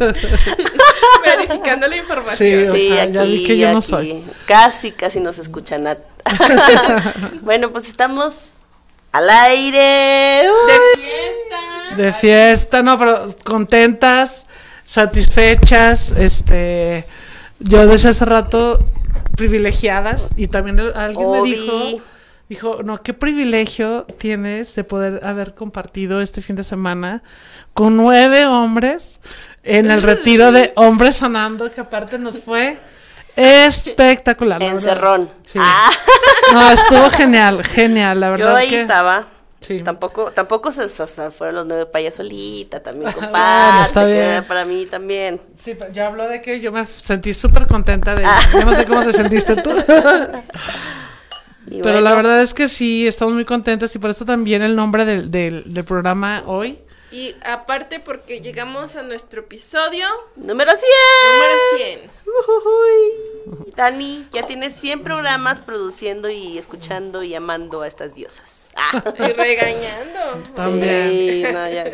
Verificando la información. Sí, aquí, ya vi que yo no soy. Casi, casi nos escucha Nat. bueno, pues estamos al aire. De fiesta. De fiesta, no, pero contentas, satisfechas, este, yo desde hace rato privilegiadas y también alguien me dijo, dijo, no, qué privilegio tienes de poder haber compartido este fin de semana con nueve hombres en el retiro de Hombres Sonando, que aparte nos fue espectacular. Encerrón. Sí. Ah, No, estuvo genial, genial, la verdad yo ahí que... estaba. Sí. Tampoco, tampoco se, o sea, fueron los nueve payas solita, también Bueno, comparte, está que bien. era para mí también. Sí, pero yo hablo de que yo me sentí súper contenta de Ah. Yo no sé cómo te sentiste tú. Y pero la bueno, verdad es que sí, estamos muy contentas y por eso también el nombre del, del, del programa hoy. Y aparte porque llegamos a nuestro episodio Número 100. número 100. Ujujuy. Dani, ya tienes 100 programas produciendo y escuchando y amando a estas diosas. Ah. Y regañando. También. Sí, no, ya.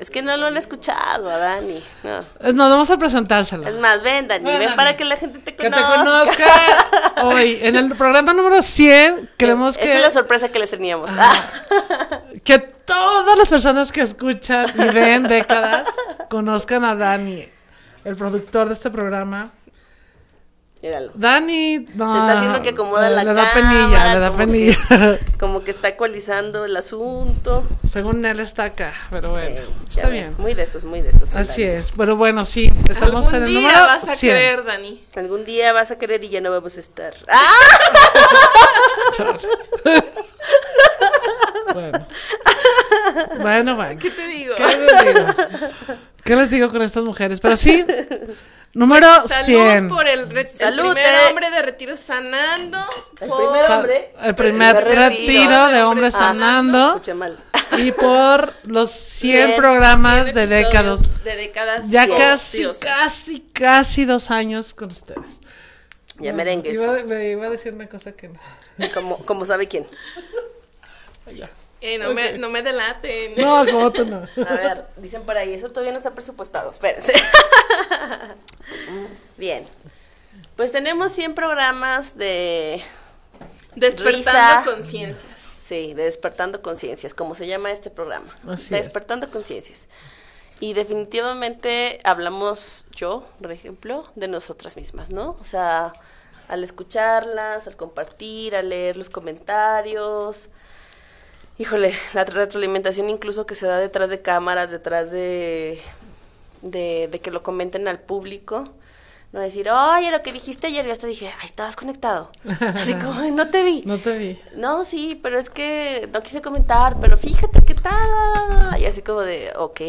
Es que no lo han escuchado a Dani. no. Es más, vamos a presentárselo. Es más, ven, Dani, Ven, ven Dani. para que la gente te Que te conozca. conozca hoy. En el programa número 100 queremos Esa que, es la sorpresa que les teníamos. Ah. que todas las personas que escuchan y ven décadas conozcan a Dani, el productor de este programa. Míralo. Dani, no, Se está haciendo que acomoda la le da cámara, penilla, le da como que- penilla. Como que está ecualizando el asunto. Según él está acá, pero bueno, Eh, está bien. Muy de esos, muy de esos. Así Dani. es, pero bueno, sí, estamos Algún en el día número vas a 100. creer, Dani. Algún día vas a querer y ya no vamos a estar. ¡Ah! Bueno. Bueno, bueno. ¿Qué te digo? ¿Qué les digo? ¿Qué les digo con estas mujeres? Pero sí, número Salud 100. por el, el Salud, primer eh. hombre de retiro sanando. El por- primer hombre. El primer El primer retiro, retiro de hombres Ah, sanando. Escuché mal. Y por los 100 Cien, programas 100 de décadas. De décadas. Ya casi, Dios. casi, casi dos años con ustedes. Ya merengues. Iba, me iba a decir una cosa que no. Como, como sabe quién. No, me, no me delaten. No, como tú no. A ver, dicen por ahí, eso todavía no está presupuestado. Espérense. Bien. Pues tenemos 100 programas de. Despertando conciencias. Sí, de Despertando Conciencias, como se llama este programa. Así De es. Despertando Conciencias. Y definitivamente hablamos yo, por ejemplo, de nosotras mismas, ¿no? O sea, al escucharlas, al compartir, al leer los comentarios. Híjole, la retroalimentación incluso que se da detrás de cámaras, detrás de, de, de que lo comenten al público. No decir, oye, lo que dijiste ayer, yo hasta dije, ay, estabas conectado. Así como, "Ay, no te vi. No te vi. No, sí, pero es que no quise comentar, pero fíjate qué tal. Y así como de, ok,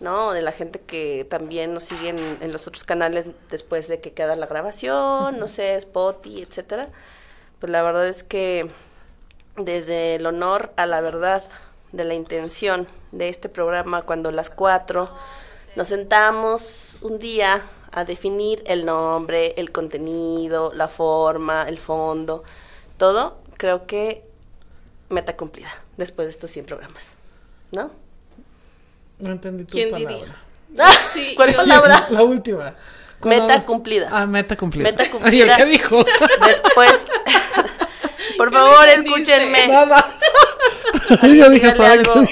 ¿no? De la gente que también nos sigue en, en los otros canales después de que queda la grabación, no sé, Spotify, etcétera. Pues la verdad es que desde el honor a la verdad de la intención de este programa, cuando las cuatro nos sentamos un día a definir el nombre, el contenido, la forma, el fondo, todo, creo que meta cumplida después de estos 100 programas, ¿no? No entendí tu ¿Quién palabra. diría? Ah, Sí, ¿Cuál yo- palabra? La última. Meta cumplida. Ah, meta cumplida. Meta Ay, cumplida. ¿Qué dijo? Después, Por ¿Qué le favor, escúchenme. Nada. Yo dije, Dígale ¿saben algo.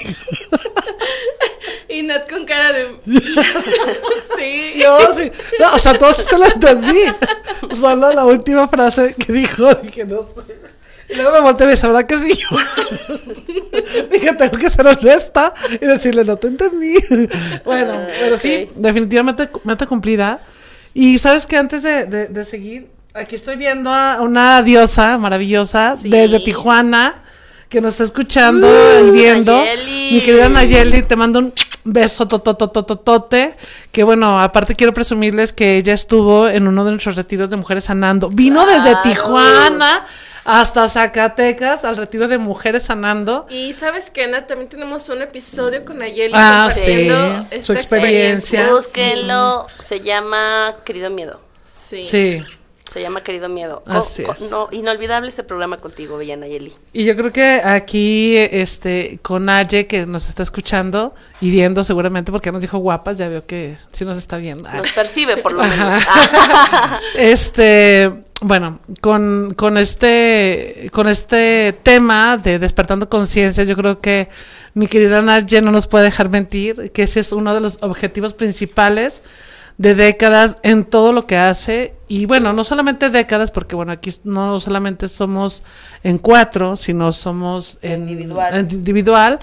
Y Nat con cara de. sí. Yo sí. No, o sea, todos se lo entendí. Solo la última frase que dijo, dije, no. Y luego me volteé y me dice, ¿verdad que sí? dije, tengo que ser honesta y decirle, no te entendí. bueno, Ah, pero sí, ok. definitivamente meta cumplida. Y sabes que antes de, de- de seguir, aquí estoy viendo a una diosa maravillosa Sí. desde Tijuana que nos está escuchando Uh, y viendo. Nayeli. Mi querida Nayeli, te mando un beso tototototote. Que bueno, aparte quiero presumirles que ella estuvo en uno de nuestros retiros de Mujeres Sanando. Vino desde. Tijuana hasta Zacatecas al retiro de Mujeres Sanando. Y sabes que, Nat, también tenemos un episodio con Nayeli Ah, compartiendo sí, su esta experiencia. Búsquenlo. Se llama Querido Miedo. Sí. Sí. Se llama Querido Miedo. Así es. no, inolvidable ese programa contigo, Bella Nayeli. Y yo creo que aquí, este, con Aye, que nos está escuchando y viendo seguramente, porque nos dijo guapas, ya veo que sí nos está viendo. Nos percibe, por lo menos. Este, bueno, con, con este, con este tema de despertando conciencia, yo creo que mi querida Naye no nos puede dejar mentir, que ese es uno de los objetivos principales de décadas en todo lo que hace. Y bueno, no solamente décadas, porque bueno, aquí no solamente somos en cuatro, sino somos en Individual. en individual.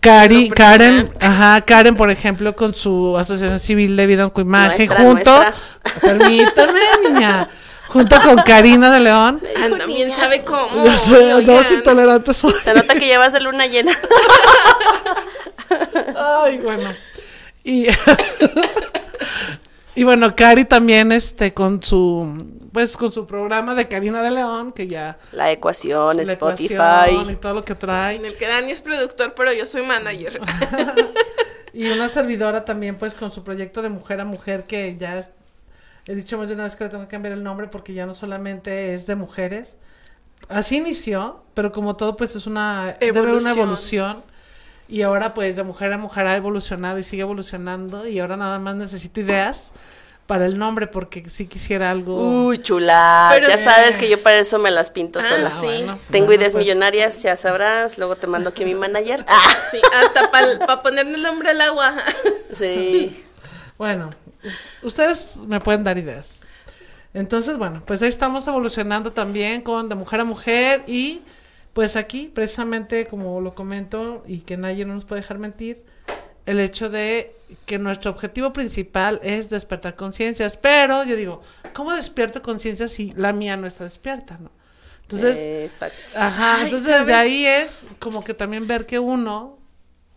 Cari, Karen, ajá, Karen, por ejemplo, con su asociación civil de vida con imagen, Nuestra, junto, nuestra. permítame, niña, junto con Karina de León. Ah, también sabe cómo. Yo sé, no, oigan. soy intolerante soy. Se nota que llevas de luna llena. Ay, bueno. Y, y bueno, Cari también, este, con su, pues, con su programa de Karina de León, que ya La ecuación, la Spotify. ecuación y todo lo que trae. En el que Dani es productor, pero yo soy manager. Y una servidora también, pues, con su proyecto de mujer a mujer, que ya es- he dicho más de una vez que le tengo que cambiar el nombre porque ya no solamente es de mujeres. Así inició, pero como todo, pues, es una, debe haber una Evolución. Y ahora, pues, de mujer a mujer ha evolucionado y sigue evolucionando. Y ahora nada más necesito ideas para el nombre porque sí quisiera algo. Uy, chula. Pero ya sí. sabes que yo para eso me las pinto Ah, sola. sí. bueno, Tengo bueno, ideas pues, millonarias, ya sabrás. Luego te mando aquí a mi manager. Ah, Sí, hasta para ponerle el nombre al agua. sí. Bueno, ustedes me pueden dar ideas. Entonces, bueno, pues ahí estamos evolucionando también con de mujer a mujer y pues aquí, precisamente como lo comento y que nadie no nos puede dejar mentir, el hecho de que nuestro objetivo principal es despertar conciencias, pero yo digo, ¿cómo despierto conciencia si la mía no está despierta, no? Entonces, Exacto. Ajá, Ay, entonces ¿sabes? desde ahí es como que también ver que uno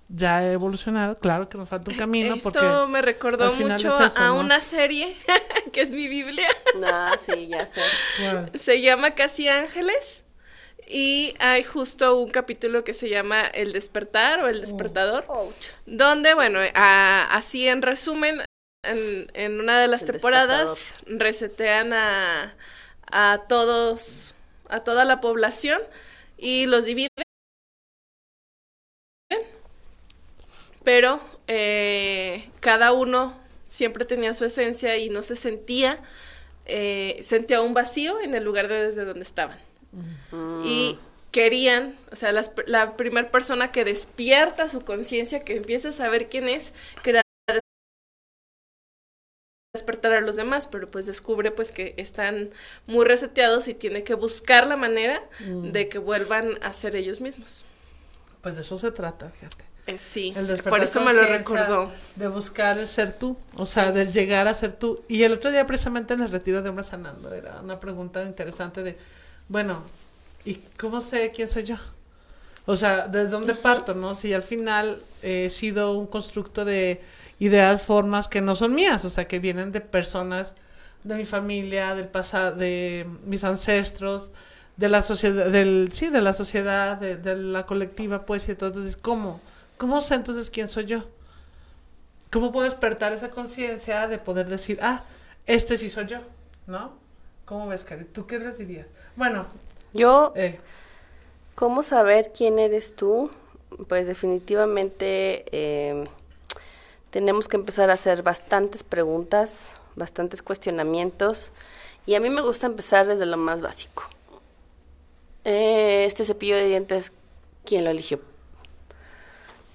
ya ha evolucionado, claro que nos falta un camino Esto porque me recordó mucho es eso, a ¿no? una serie que es mi Biblia. No, sí, ya sé. Bueno, Se llama Casi Ángeles. Y hay justo un capítulo que se llama El despertar o El despertador. Donde, bueno, a- así en resumen, en, en una de las El temporadas resetean a, a todos, a toda la población y los dividen. Pero eh, cada uno siempre tenía su esencia y no se sentía, eh, sentía un vacío en el lugar de desde donde estaban. Y querían, o sea, las- la primera persona que despierta su conciencia, que empieza a saber quién es, quería despertar a los demás, pero pues descubre pues que están muy reseteados y tiene que buscar la manera de que vuelvan a ser ellos mismos. pues de eso se trata, fíjate. Eh, sí, El por eso me lo recordó. De buscar el ser tú, o sea, de llegar a ser tú. Y el otro día precisamente en el retiro de Hombres Sanando era una pregunta interesante de, bueno, ¿y cómo sé quién soy yo? O sea, ¿de dónde parto, no? Si al final he sido un constructo de ideas, formas que no son mías, o sea, que vienen de personas de mi familia, del pasado, de mis ancestros, de la sociedad, del, sí, de la sociedad, de, de la colectiva, pues, y todo. Entonces, ¿cómo? ¿Cómo sé entonces quién soy yo? ¿Cómo puedo despertar esa conciencia de poder decir, ah, este sí soy yo, ¿no? ¿Cómo ves, Cari? ¿Tú qué les dirías? Bueno, Yo, eh, ¿cómo saber quién eres tú? Pues definitivamente eh, tenemos que empezar a hacer bastantes preguntas, bastantes cuestionamientos. Y a mí me gusta empezar desde lo más básico. Eh, este cepillo de dientes, ¿quién lo eligió?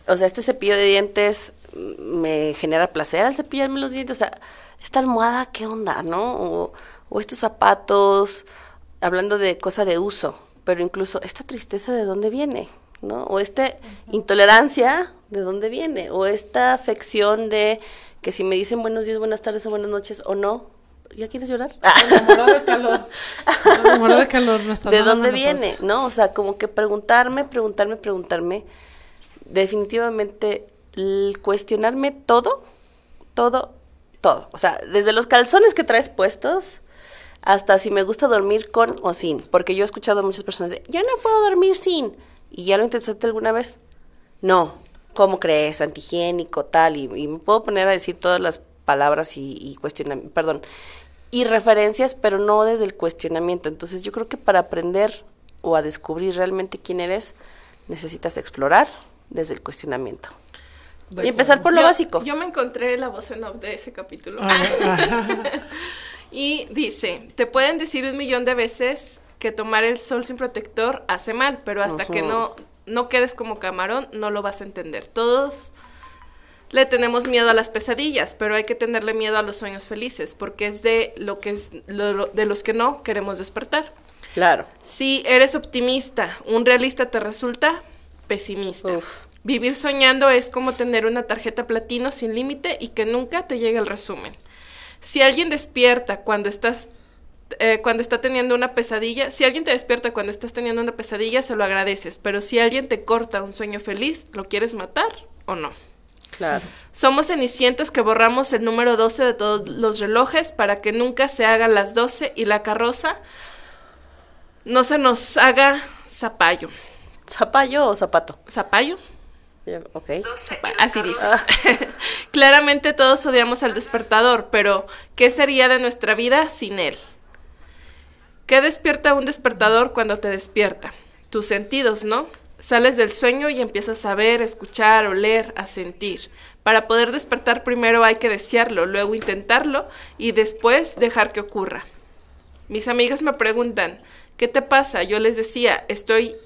O sea, este cepillo de dientes mm, me genera placer al cepillarme los dientes. O sea, esta almohada, ¿qué onda, no? O, o estos zapatos, hablando de cosa de uso, pero incluso esta tristeza de dónde viene, ¿no? O esta intolerancia de dónde viene, o esta afección de que si me dicen buenos días, buenas tardes o buenas noches o no, ¿ya quieres llorar? Me de calor. Me de calor. no está ¿De dónde viene? ¿No? O sea, como que preguntarme, preguntarme, preguntarme. Definitivamente, el cuestionarme todo, todo, todo. O sea, desde los calzones que traes puestos hasta si me gusta dormir con o sin. Porque yo he escuchado a muchas personas de, yo no puedo dormir sin. ¿Y ya lo intentaste alguna vez? No. ¿Cómo crees? Antihigiénico, tal. Y, y me puedo poner a decir todas las palabras y, y cuestionamientos, perdón, y referencias, pero no desde el cuestionamiento. Entonces yo creo que para aprender o a descubrir realmente quién eres, necesitas explorar desde el cuestionamiento. Y empezar por lo Yo- básico. Yo me encontré la voz en off de ese capítulo. Ah, Y dice, te pueden decir un millón de veces que tomar el sol sin protector hace mal, pero hasta que no, no quedes como camarón, no lo vas a entender. Todos le tenemos miedo a las pesadillas, pero hay que tenerle miedo a los sueños felices, porque es de lo que es lo- lo- de los que no queremos despertar. Claro. Si eres optimista, un realista te resulta pesimista. Uf. Vivir soñando es como tener una tarjeta platino sin límite y que nunca te llegue el resumen. Si alguien despierta cuando estás eh, cuando está teniendo una pesadilla, si alguien te despierta cuando estás teniendo una pesadilla, se lo agradeces, pero si alguien te corta un sueño feliz, ¿lo quieres matar o no? Claro. Somos cenicientas que borramos el número 12 de todos los relojes para que nunca se hagan las 12 y la carroza no se nos haga zapallo. ¿Zapallo o zapato? ¿Zapallo? Ya, Ok. Zapa- Así dice. Claramente todos odiamos al despertador, pero ¿qué sería de nuestra vida sin él? ¿Qué despierta un despertador cuando te despierta? Tus sentidos, ¿no? Sales del sueño y empiezas a ver, escuchar, oler, a sentir. Para poder despertar primero hay que desearlo, luego intentarlo y después dejar que ocurra. Mis amigas me preguntan, ¿qué te pasa? Yo les decía, estoy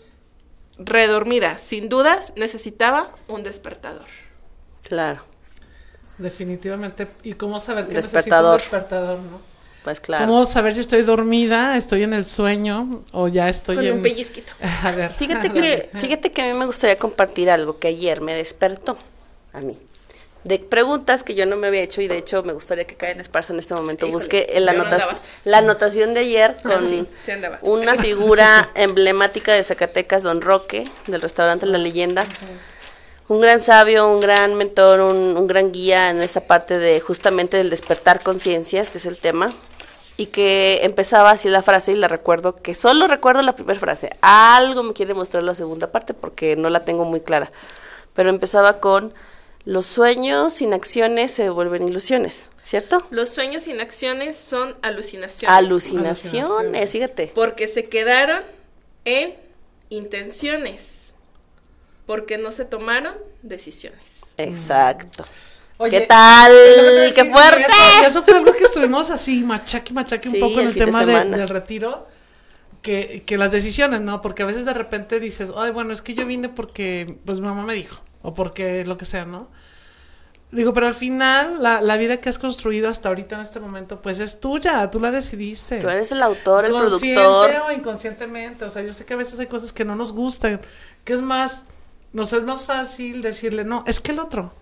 redormida. Sin dudas, necesitaba un despertador. Claro. Definitivamente. ¿Y cómo saber que Despertador. necesito un despertador, no? Pues claro. ¿Cómo saber si estoy dormida, estoy en el sueño o ya estoy Con en... un pellizquito. A ver. Fíjate que, fíjate que a mí me gustaría compartir algo que ayer me despertó a mí. De preguntas que yo no me había hecho y de hecho me gustaría que Karen Esparza en este momento Híjole, busque la, no anotación andaba. la anotación de ayer con sí, sí andaba. una figura emblemática de Zacatecas, Don Roque, del restaurante La Leyenda. Un gran sabio, un gran mentor, un, un gran guía en esa parte de justamente del despertar conciencias, que es el tema. Y que empezaba así la frase y la recuerdo, que solo recuerdo la primera frase. Algo me quiere mostrar la segunda parte porque no la tengo muy clara. Pero empezaba con, los sueños sin acciones se vuelven ilusiones, ¿cierto? Los sueños sin acciones son alucinaciones. Alucinaciones, fíjate. Porque se quedaron en intenciones. Porque no se tomaron decisiones. Exacto. Oye, ¿Qué tal? que ¡Qué fuerte! Eso, y eso fue algo que estuvimos así, machaque, machaque un Sí, poco en el el fin de tema de- del retiro. Que, que las decisiones, ¿no? Porque a veces de repente dices, ay, bueno, es que yo vine porque, pues mi mamá me dijo, o porque lo que sea, ¿no? Digo, pero al final, la, la vida que has construido hasta ahorita en este momento, pues es tuya, tú la decidiste. Tú eres el autor, el Consciente productor. o inconscientemente, o sea, yo sé que a veces hay cosas que no nos gustan, que es más, nos es más fácil decirle, no, es que el otro.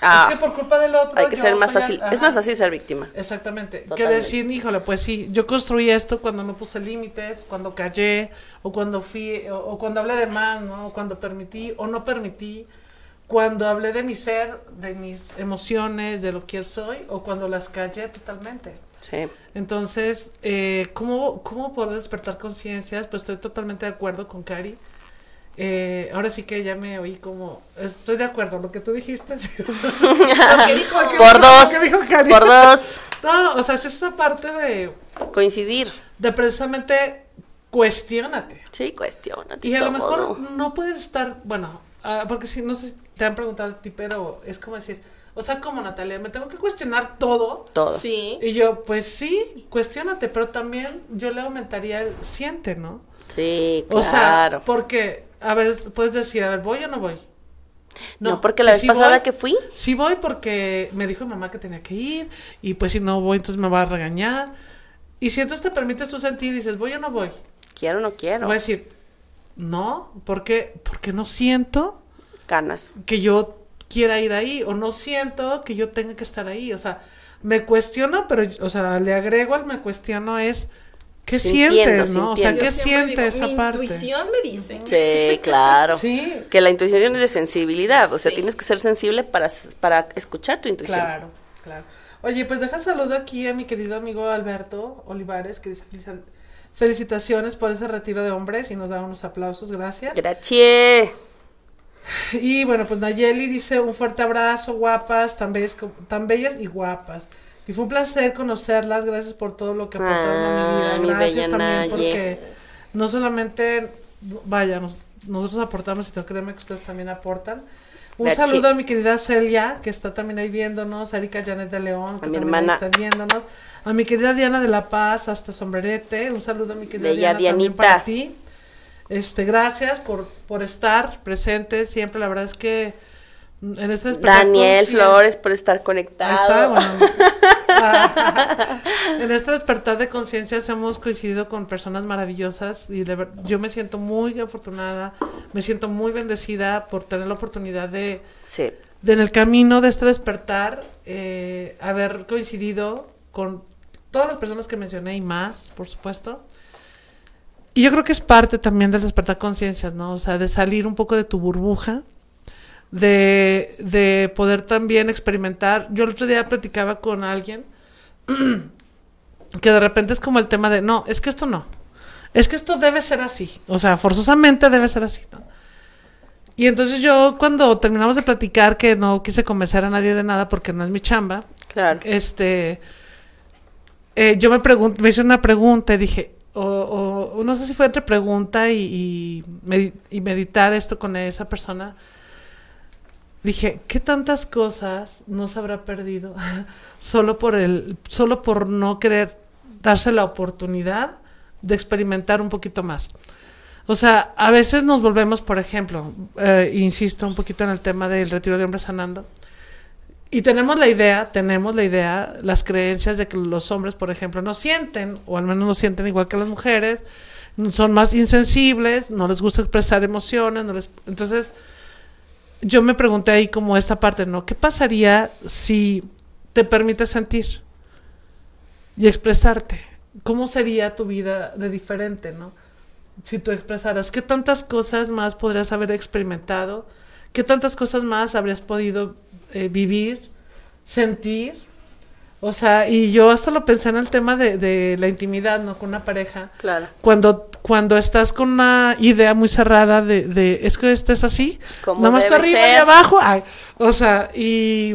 Ah, es que por culpa del otro. hay que ser más fácil. Es más fácil ser víctima. Exactamente. Que decir, híjole, pues sí, yo construí esto cuando no puse límites, cuando callé, o cuando fui, o, o cuando hablé de más, ¿no? O cuando permití o no permití, cuando hablé de mi ser, de mis emociones, de lo que soy, o cuando las callé totalmente. Sí. Entonces, eh, ¿cómo, ¿cómo poder despertar conciencias? Pues estoy totalmente de acuerdo con Cari. Eh, ahora sí que ya me oí como, estoy de acuerdo, lo que tú dijiste. sí. Lo que dijo- Por dos. Lo que dijo Cari. Por dos. No, o sea, es esta parte de, Coincidir. de precisamente cuestiónate. Sí, cuestiona. Y a lo mejor no puedes estar, bueno, ah, porque si no sé, te han preguntado a ti, pero es como decir, o sea, como Natalia, me tengo que cuestionar todo. Todo. Sí. Y yo, pues sí, cuestiónate, pero también yo le aumentaría el siente, ¿no? Sí, O sea, claro. porque, a ver, puedes decir, a ver, ¿voy o no voy? No, porque la vez pasada que fui- Sí voy porque me dijo mi mamá que tenía que ir y pues si no voy entonces me va a regañar. Y si entonces te permites tú sentir y dices, ¿voy o no voy? Quiero o no quiero. Voy a decir, no, porque porque no siento Ganas. que yo quiera ir ahí o no siento que yo tenga que estar ahí. O sea, me cuestiono, pero, o sea, le agrego al me cuestiono es, ¿qué Sintiendo, sientes, no? O sea. ¿qué Yo siempre siente digo, esa mi parte? intuición me dice. Sí, claro. Sí. Que la intuición es de sensibilidad, o sea, Sí. tienes que ser sensible para, para escuchar tu intuición. Claro, claro. Oye, pues deja saludo aquí a mi querido amigo Alberto Olivares, que dice "Felici- felicitaciones por ese retiro de hombres y nos da unos aplausos, gracias. Gracias. Y bueno, pues Nayeli dice un fuerte abrazo, guapas, tan bellas, tan bellas y guapas. Y fue un placer conocerlas, gracias por todo lo que aportaron a mi Ah, mi vida. Gracias también Naye. porque no solamente, vaya, nos- nosotros aportamos, sino créeme que ustedes también aportan. Un saludo a mi querida Celia, que está también ahí viéndonos, a Erika Janet de León, que A mi también hermana. está viéndonos, a mi querida Diana de La Paz, hasta Sombrerete, un saludo a mi querida Bella Diana también Dianita. para ti. Este, gracias por, por estar presentes siempre, la verdad es que en este despertar Daniel Flores por estar conectado. está, bueno. Ah, en este despertar de conciencia hemos coincidido con personas maravillosas y de ver- yo me siento muy afortunada, me siento muy bendecida por tener la oportunidad de, Sí. de en el camino de este despertar eh, haber coincidido con todas las personas que mencioné y más, por supuesto. Y yo creo que es parte también del despertar conciencias, ¿no? O sea, de salir un poco de tu burbuja, de, de poder también experimentar. Yo el otro día platicaba con alguien que de repente es como el tema de, no, es que esto no, es que esto debe ser así, o sea, forzosamente debe ser así, ¿no? Y entonces yo cuando terminamos de platicar, que no quise convencer a nadie de nada porque no es mi chamba, Claro. este, eh, yo me me hice una pregunta y dije, o, no sé si fue entre pregunta y, y, medi- y meditar esto con esa persona. Dije, ¿qué tantas cosas no se habrá perdido solo por el, solo por no querer darse la oportunidad de experimentar un poquito más? O sea, a veces nos volvemos, por ejemplo, eh, insisto un poquito en el tema del retiro de hombres sanando, y tenemos la idea, tenemos la idea, las creencias de que los hombres, por ejemplo, no sienten, o al menos no sienten igual que las mujeres, son más insensibles, no les gusta expresar emociones, no les... entonces yo me pregunté ahí como esta parte, ¿no? ¿Qué pasaría si te permites sentir y expresarte? ¿Cómo sería tu vida de diferente, no? Si tú expresaras, ¿qué tantas cosas más podrías haber experimentado? ¿Qué tantas cosas más habrías podido eh, vivir, sentir? O sea, y yo hasta lo pensé en el tema de, de la intimidad, ¿no? Con una pareja. Claro. Cuando, cuando estás con una idea muy cerrada de, de es que este es así, nada más tú arriba y abajo, ay, o sea, y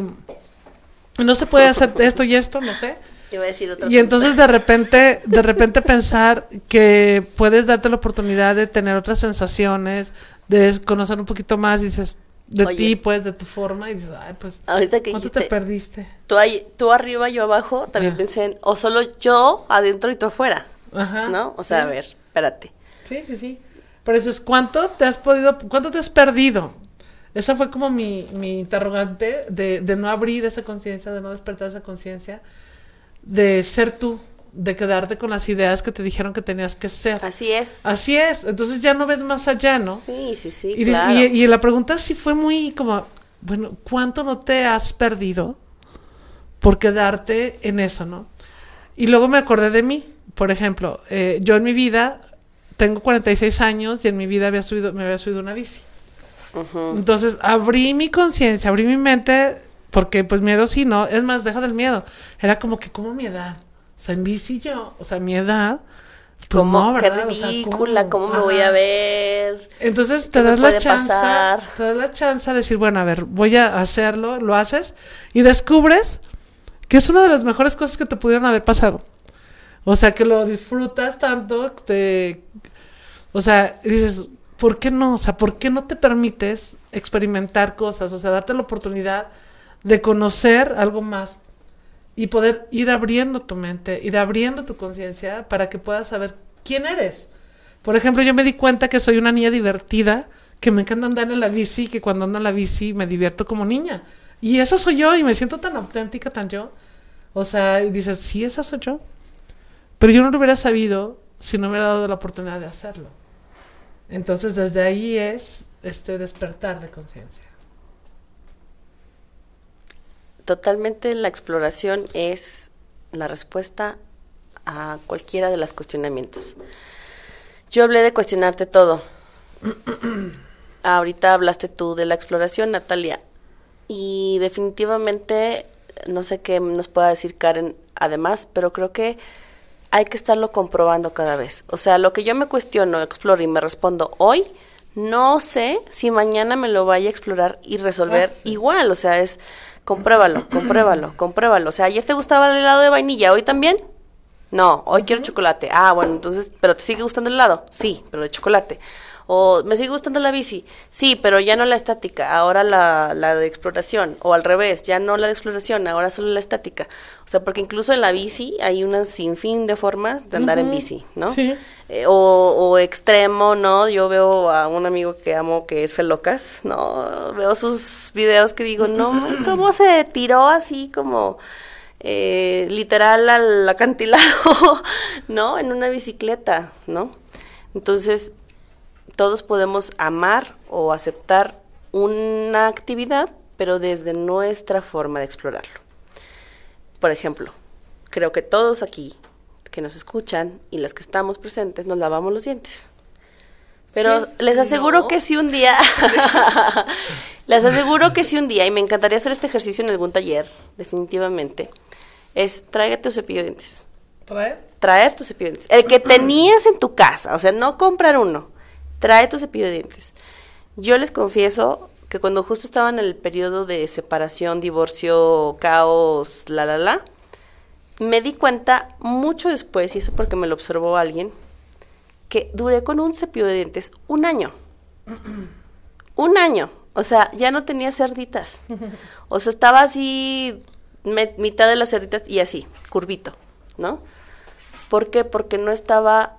no se puede hacer esto y esto, no sé. Iba a decir otra Y entonces de repente, de repente pensar que puedes darte la oportunidad de tener otras sensaciones, de conocer un poquito más, dices, de Oye. ti, pues, de tu forma, y dices, ay, pues, Ahorita que ¿cuánto dijiste, te perdiste? tú, ahí, tú arriba, yo abajo, también Ah. pensé en, o solo yo adentro y tú afuera, Ajá. ¿no? O sea, a ver, espérate. Sí, sí, sí. Pero eso es, ¿cuánto te has podido, cuánto te has perdido? Esa fue como mi, mi interrogante de, de no abrir esa conciencia, de no despertar esa conciencia, de ser tú, de quedarte con las ideas que te dijeron que tenías que ser. Así es. Así es, entonces ya no ves más allá, ¿no? Sí, sí, sí, y, claro. y, y la pregunta sí fue muy como, bueno, ¿cuánto no te has perdido por quedarte en eso, no? Y luego me acordé de mí, por ejemplo, eh, yo en mi vida tengo 46 años y en mi vida había subido, me había subido una bici. Entonces abrí mi conciencia, abrí mi mente, porque pues miedo sí, no, es más, deja del miedo. Era como que, como mi edad? O sea, en bici yo, o sea, mi edad. pues, ¿Cómo? no, Qué ¿verdad? O sea, ridícula, ¿cómo, me voy a ver? Entonces ¿Qué te das la chance, pasar? te das la chance de decir, bueno, a ver, voy a hacerlo, lo haces y descubres que es una de las mejores cosas que te pudieron haber pasado. O sea, que lo disfrutas tanto, te o sea, dices, ¿por qué no? O sea, ¿por qué no te permites experimentar cosas? O sea, darte la oportunidad de conocer algo más y poder ir abriendo tu mente, ir abriendo tu conciencia para que puedas saber quién eres. Por ejemplo, yo me di cuenta que soy una niña divertida, que me encanta andar en la bici, que cuando ando en la bici me divierto como niña. Y eso soy yo y me siento tan auténtica, tan yo. O sea, dices, sí, esa soy yo. Pero yo no lo hubiera sabido si no me hubiera dado la oportunidad de hacerlo. Entonces, desde ahí es este despertar de conciencia. Totalmente la exploración es la respuesta a cualquiera de los cuestionamientos. Yo hablé de cuestionarte todo. Ahorita hablaste tú de la exploración, Natalia. Y definitivamente, no sé qué nos pueda decir Karen además, pero creo que hay que estarlo comprobando cada vez. O sea, lo que yo me cuestiono, exploro y me respondo hoy, no sé si mañana me lo vaya a explorar y resolver Ah, igual. O sea, es compruébalo, compruébalo, compruébalo. O sea, ayer te gustaba el helado de vainilla, hoy también. No, hoy quiero chocolate. Ah, bueno, entonces, ¿pero te sigue gustando el helado? Sí, pero de chocolate. O me sigue gustando la bici. Sí, pero ya no la estática, ahora la, la de exploración. O al revés, ya no la de exploración, ahora solo la estática. O sea, porque incluso en la bici hay una sinfín de formas de andar en bici, ¿no? Sí. Eh, o, o extremo, ¿no? Yo veo a un amigo que amo que es Felocas, ¿no? Veo sus videos que digo, no, ¿cómo se tiró así como eh, literal al acantilado, ¿no? En una bicicleta, ¿no? Entonces, todos podemos amar o aceptar una actividad, pero desde nuestra forma de explorarlo. Por ejemplo, creo que todos aquí que nos escuchan y las que estamos presentes nos lavamos los dientes. Pero Sí. les aseguro No. que si un día, les aseguro que si un día, y me encantaría hacer este ejercicio en algún taller, definitivamente, es tráigate tu cepillo de dientes ¿Traer? traer tu cepillo de dientes. El que tenías en tu casa, o sea, no comprar uno. Trae tu cepillo de dientes. Yo les confieso que cuando justo estaba en el periodo de separación, divorcio, caos, la, la, la, me di cuenta mucho después, y eso porque me lo observó alguien, que duré con un cepillo de dientes un año. un año. O sea, ya no tenía cerditas. O sea, estaba así, mitad de las cerditas y así, curvito, ¿no? ¿Por qué? Porque no estaba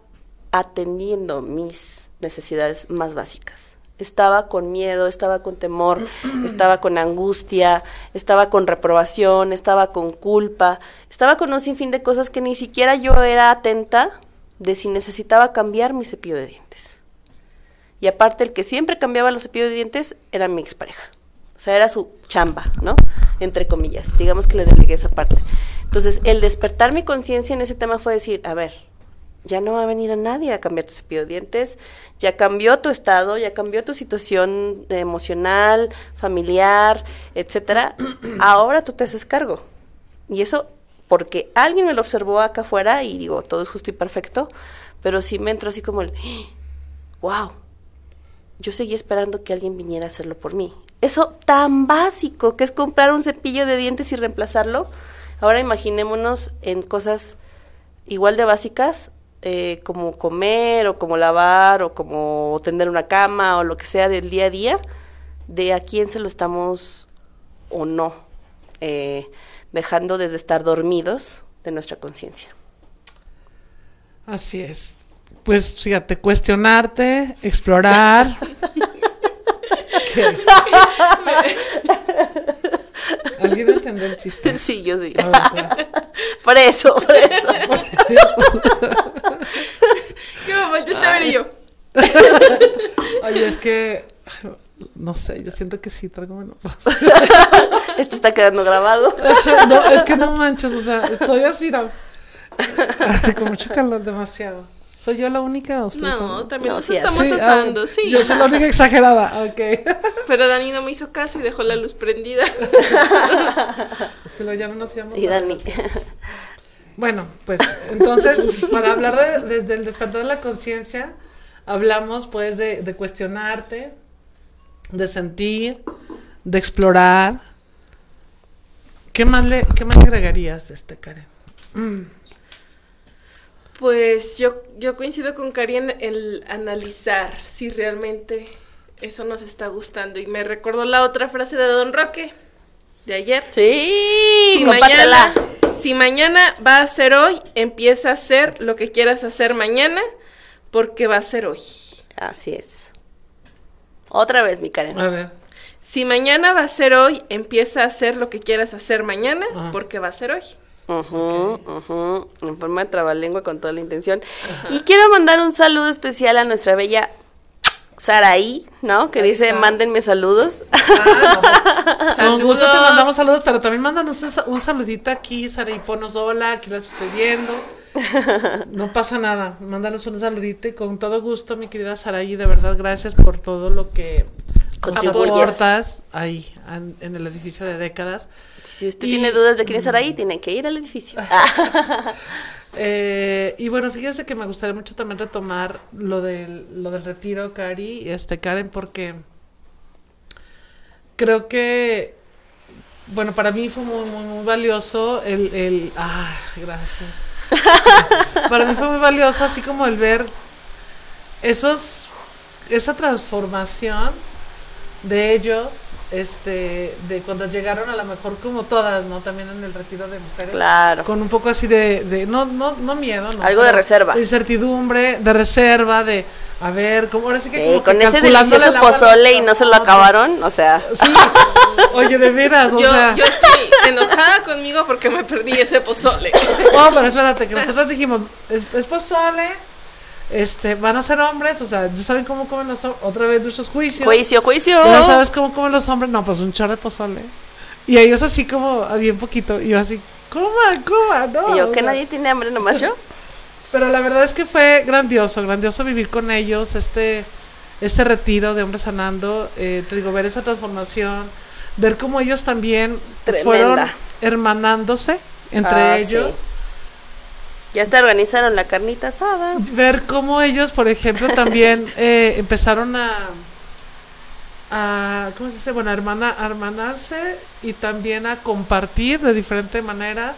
atendiendo mis necesidades más básicas. Estaba con miedo, estaba con temor, estaba con angustia, estaba con reprobación, estaba con culpa, estaba con un sinfín de cosas que ni siquiera yo era atenta de si necesitaba cambiar mi cepillo de dientes. Y aparte, el que siempre cambiaba los cepillos de dientes era mi expareja. O sea, era su chamba, ¿no? Entre comillas. Digamos que le delegué esa parte. Entonces, el despertar mi conciencia en ese tema fue decir, a ver, ya no va a venir a nadie a cambiar tu cepillo de dientes, ya cambió tu estado, ya cambió tu situación emocional, familiar, etcétera. Ahora tú te haces cargo. Y eso porque alguien me lo observó acá afuera y digo, todo es justo y perfecto, pero sí me entró así como el, wow, yo seguí esperando que alguien viniera a hacerlo por mí. Eso tan básico que es comprar un cepillo de dientes y reemplazarlo. Ahora imaginémonos en cosas igual de básicas, eh, como comer o como lavar o como tender una cama o lo que sea del día a día, de a quién se lo estamos o no eh, dejando desde estar dormidos de nuestra conciencia. Así es. Pues fíjate, cuestionarte, explorar. ¿Qué? ¿Alguien entendió el chiste? Sí, yo sí. Por eso, por eso. ¿Qué momento está ver y yo? Oye, es que no sé, yo siento que sí traigo menopausia. Esto está quedando grabado. No, es que no manches, o sea, estoy así, no. con mucho calor, demasiado. ¿Soy yo la única o ustedes No, también No, nos sí, estamos Sí, ah, asando, sí. Yo soy la única exagerada, ok. Pero Dani no me hizo caso y dejó la luz prendida. Es que lo ya no nos íbamos Y a- Dani. Bueno, pues entonces, para hablar de, desde el despertar de la conciencia, hablamos pues de, de cuestionarte, de sentir, de explorar. ¿Qué más le, qué más le agregarías de este, Karen? Pues yo, yo coincido con Cari en el analizar si realmente eso nos está gustando. Y me recordó la otra frase de Don Roque de ayer. Sí, si mañana, si mañana va a ser hoy, empieza a hacer lo que quieras hacer mañana, porque va a ser hoy. Así es. Otra vez, mi Karen. A ver. Si mañana va a ser hoy, empieza a hacer lo que quieras hacer mañana, Ajá. porque va a ser hoy. Ujú, ujú, En forma de trabalengua con toda la intención. Y quiero mandar un saludo especial a nuestra bella Saraí, ¿no? Que Ahí dice, está. mándenme saludos. Con gusto te mandamos saludos, pero también mándanos un sa- un saludito aquí, Sara, y ponos hola, aquí las estoy viendo. No pasa nada, mándanos un saludito y con todo gusto, mi querida Saraí, de verdad, gracias por todo lo que aportas ahí en, el edificio de décadas. Si usted Y- tiene dudas de quién es Saraí, tiene que ir al edificio. Eh, y bueno, fíjese que me gustaría mucho también retomar lo del, lo del retiro, Cari, este Karen, porque creo que, bueno, para mí fue muy, muy, muy valioso el, el, ah, gracias. para mí fue muy valioso así como el ver esos, esa transformación de ellos, este, de cuando llegaron a lo mejor como todas, ¿no? También en el retiro de mujeres. Claro. Con un poco así de, de no, no, no miedo, ¿no? Algo de reserva. De incertidumbre, de reserva, de, a ver, como ahora sí que Sí, como que con ese calculándole delicioso pozole y no se lo acabaron, o sea. Sí, oye, de veras, o Yo, sea. yo estoy enojada conmigo porque me perdí ese pozole. No, pero espérate, que nosotros dijimos, es, es pozole, este, van a ser hombres, o sea, ¿ya saben cómo comen los hombres? Otra vez nuestros juicios. Juicio, juicio. ¿Ya sabes cómo comen los hombres? No, pues un chorro de pozole. Y ellos así como, bien poquito, y yo así, coma, coma, no. Y yo, que sea, nadie tiene hambre nomás yo. Pero la verdad es que fue grandioso, grandioso vivir con ellos, este, este retiro de hombres sanando, eh, te digo, ver esa transformación, ver cómo ellos también Tremenda. fueron hermanándose entre Ah, ellos. sí. Ya te organizaron la carnita asada. ver cómo ellos, por ejemplo, también eh, empezaron a, a, ¿cómo se dice? Bueno, a, hermana, a hermanarse y también a compartir de diferente manera.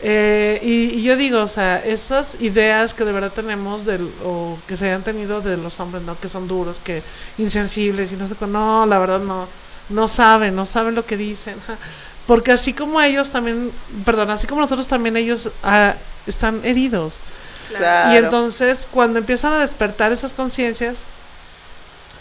Eh, y, y yo digo, o sea, esas ideas que de verdad tenemos del, o que se hayan tenido de los hombres, ¿no? Que son duros, que insensibles y no sé, no, la verdad no, no saben, no saben lo que dicen. Porque así como ellos también, perdón, así como nosotros también ellos ah, están heridos. Claro. Y entonces cuando empiezan a despertar esas conciencias,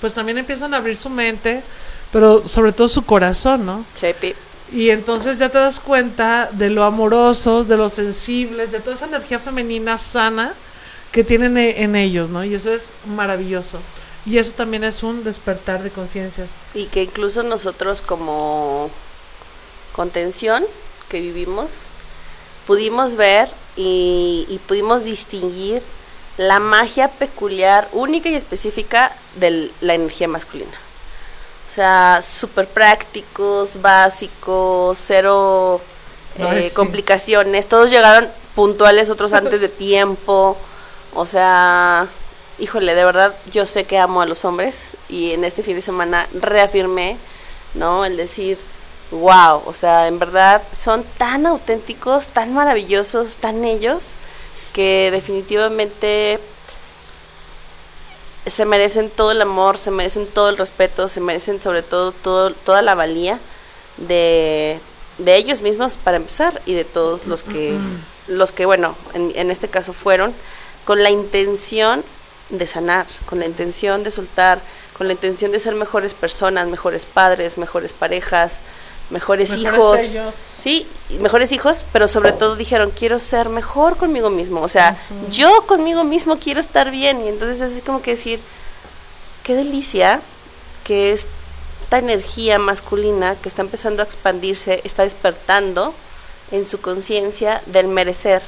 pues también empiezan a abrir su mente, pero sobre todo su corazón, ¿no? Chepi. Y entonces ya te das cuenta de lo amorosos, de lo sensibles, de toda esa energía femenina sana que tienen e- en ellos, ¿no? Y eso es maravilloso. Y eso también es un despertar de conciencias. Y que incluso nosotros como contención que vivimos, pudimos ver y, y pudimos distinguir la magia peculiar, única y específica de la energía masculina. O sea, súper prácticos, básicos, cero eh, sí. complicaciones. Todos llegaron puntuales, otros antes de tiempo. O sea, híjole, de verdad, yo sé que amo a los hombres y en este fin de semana reafirmé, ¿no? El decir, wow, o sea, en verdad son tan auténticos, tan maravillosos, tan ellos, que definitivamente se merecen todo el amor, se merecen todo el respeto, se merecen sobre todo, todo toda la valía de, de ellos mismos para empezar y de todos los que, los que bueno, en, en este caso fueron con la intención de sanar, con la intención de soltar, con la intención de ser mejores personas, mejores padres, mejores parejas, mejores, Mejores hijos. ellos. Sí, mejores hijos, pero sobre todo dijeron, quiero ser mejor conmigo mismo. O sea, yo conmigo mismo quiero estar bien. Y entonces es así como que decir, qué delicia que esta energía masculina que está empezando a expandirse, está despertando en su conciencia del merecer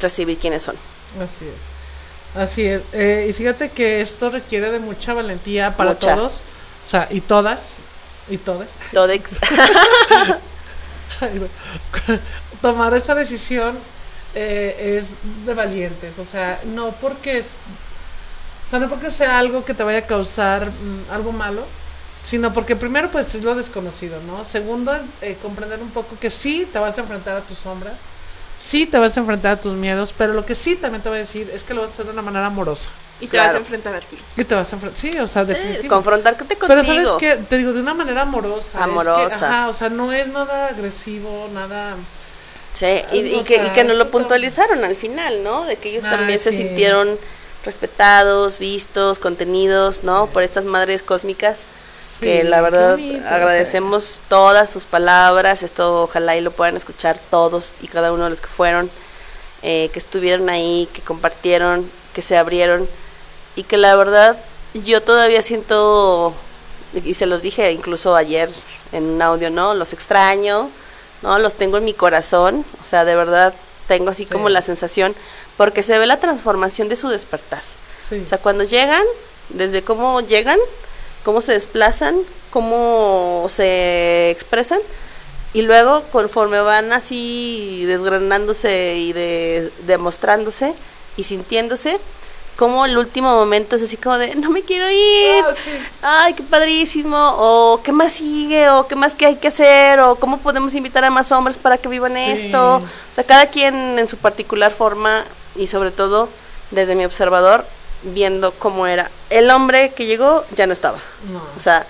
recibir quienes son. Así es. Así es. Eh, y fíjate que esto requiere de mucha valentía para Mucha. todos. O sea, y todas. Y todas. Todex. Tomar esa decisión eh, es de valientes. O sea, no porque es, o sea, no porque sea algo que te vaya a causar mm, algo malo, sino porque primero pues es lo desconocido, ¿no? Segundo, eh, comprender un poco que sí te vas a enfrentar a tus sombras, sí te vas a enfrentar a tus miedos, pero lo que sí también te voy a decir es que lo vas a hacer de una manera amorosa. Y te Claro. vas a enfrentar a ti. Y te vas a enfrentar, sí, o sea, definitivamente. Confrontarte contigo. Pero sabes que te digo de una manera amorosa. es que, Amorosa. ajá, o sea, no es nada agresivo, nada. Sí, y, y O que, y que nos lo puntualizaron al final, ¿no? De que ellos Ah, también se sintieron respetados, vistos, contenidos, ¿no? Por estas madres cósmicas que la verdad bonito. agradecemos todas sus palabras, esto ojalá y lo puedan escuchar todos y cada uno de los que fueron, eh, que estuvieron ahí, que compartieron, que se abrieron y que la verdad yo todavía siento, y se los dije incluso ayer en un audio, ¿no? Los extraño, ¿no? Los tengo en mi corazón, o sea, de verdad tengo así como la sensación, porque se ve la transformación de su despertar. Sí. O sea, cuando llegan, desde cómo llegan, cómo se desplazan, cómo se expresan, y luego conforme van así desgranándose y de- demostrándose y sintiéndose, como el último momento es así como de, no me quiero ir, ay, qué padrísimo, o qué más sigue, o qué más que hay que hacer, o cómo podemos invitar a más hombres para que vivan Sí. esto. O sea, cada quien en su particular forma y sobre todo desde mi observador, viendo cómo era. El hombre que llegó ya no estaba. No. O sea,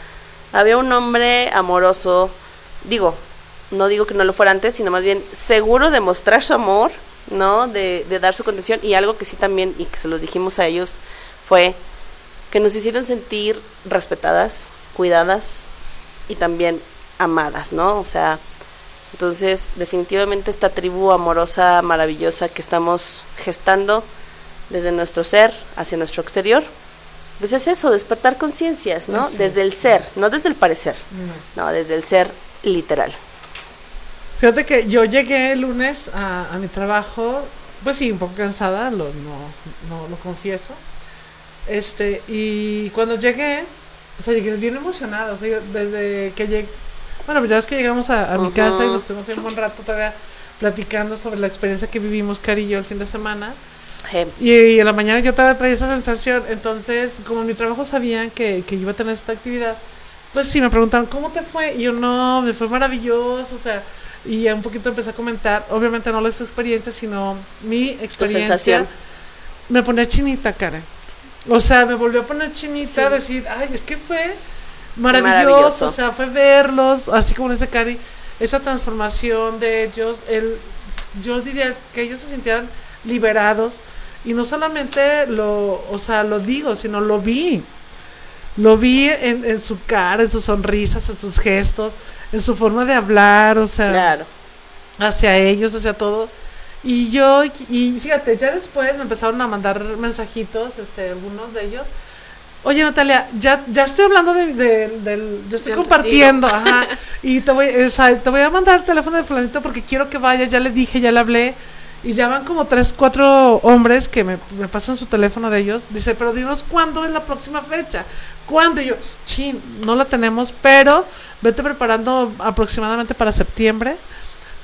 había un hombre amoroso, digo, no digo que no lo fuera antes, sino más bien seguro de mostrar su amor, ¿no? De, de dar su condición y algo que sí también, y que se los dijimos a ellos, fue que nos hicieron sentir respetadas, cuidadas y también amadas, ¿no? O sea, entonces definitivamente esta tribu amorosa, maravillosa que estamos gestando desde nuestro ser hacia nuestro exterior, pues es eso, despertar conciencias, ¿no? Desde el ser, no desde el parecer, No. no, desde el ser literal. Fíjate que yo llegué el lunes a, a mi trabajo, pues sí, un poco cansada, lo, no, no lo confieso. Este, y cuando llegué, o sea, llegué bien emocionada, o sea, desde que llegué, bueno, ya es que llegamos a, a mi Ujú. casa y nos estuvimos un buen rato todavía platicando sobre la experiencia que vivimos, Cari y yo, el fin de semana. Y, y en la mañana yo todavía traía esa sensación. Entonces, como en mi trabajo sabían que, que iba a tener esta actividad, pues sí, me preguntaron, ¿cómo te fue? Y yo, no, me fue maravilloso, o sea, y ya un poquito empecé a comentar, obviamente no las experiencias, sino mi experiencia. sensación. Me ponía chinita, cara. O sea, me volvió a poner chinita, Sí. decir, ay, es que fue maravilloso, maravilloso. o sea, fue verlos, así como dice Cari, esa transformación de ellos, el, yo diría que ellos se sintieran liberados, y no solamente lo, o sea, lo digo, sino lo vi. Lo vi en, en su cara, en sus sonrisas, en sus gestos, en su forma de hablar, o sea, Claro. hacia ellos, hacia todo. Y yo, y fíjate, ya después me empezaron a mandar mensajitos, este, algunos de ellos. Oye, Natalia, ya, ya estoy hablando de, de- del, yo estoy compartiendo, ajá, y te voy, o sea, te voy a mandar el teléfono de fulanito porque quiero que vaya, ya le dije, ya le hablé, y ya van como tres, cuatro hombres que me, me pasan su teléfono de ellos, dice, pero dinos cuándo es la próxima fecha, cuándo, y yo, chin, no la tenemos, pero vete preparando aproximadamente para septiembre,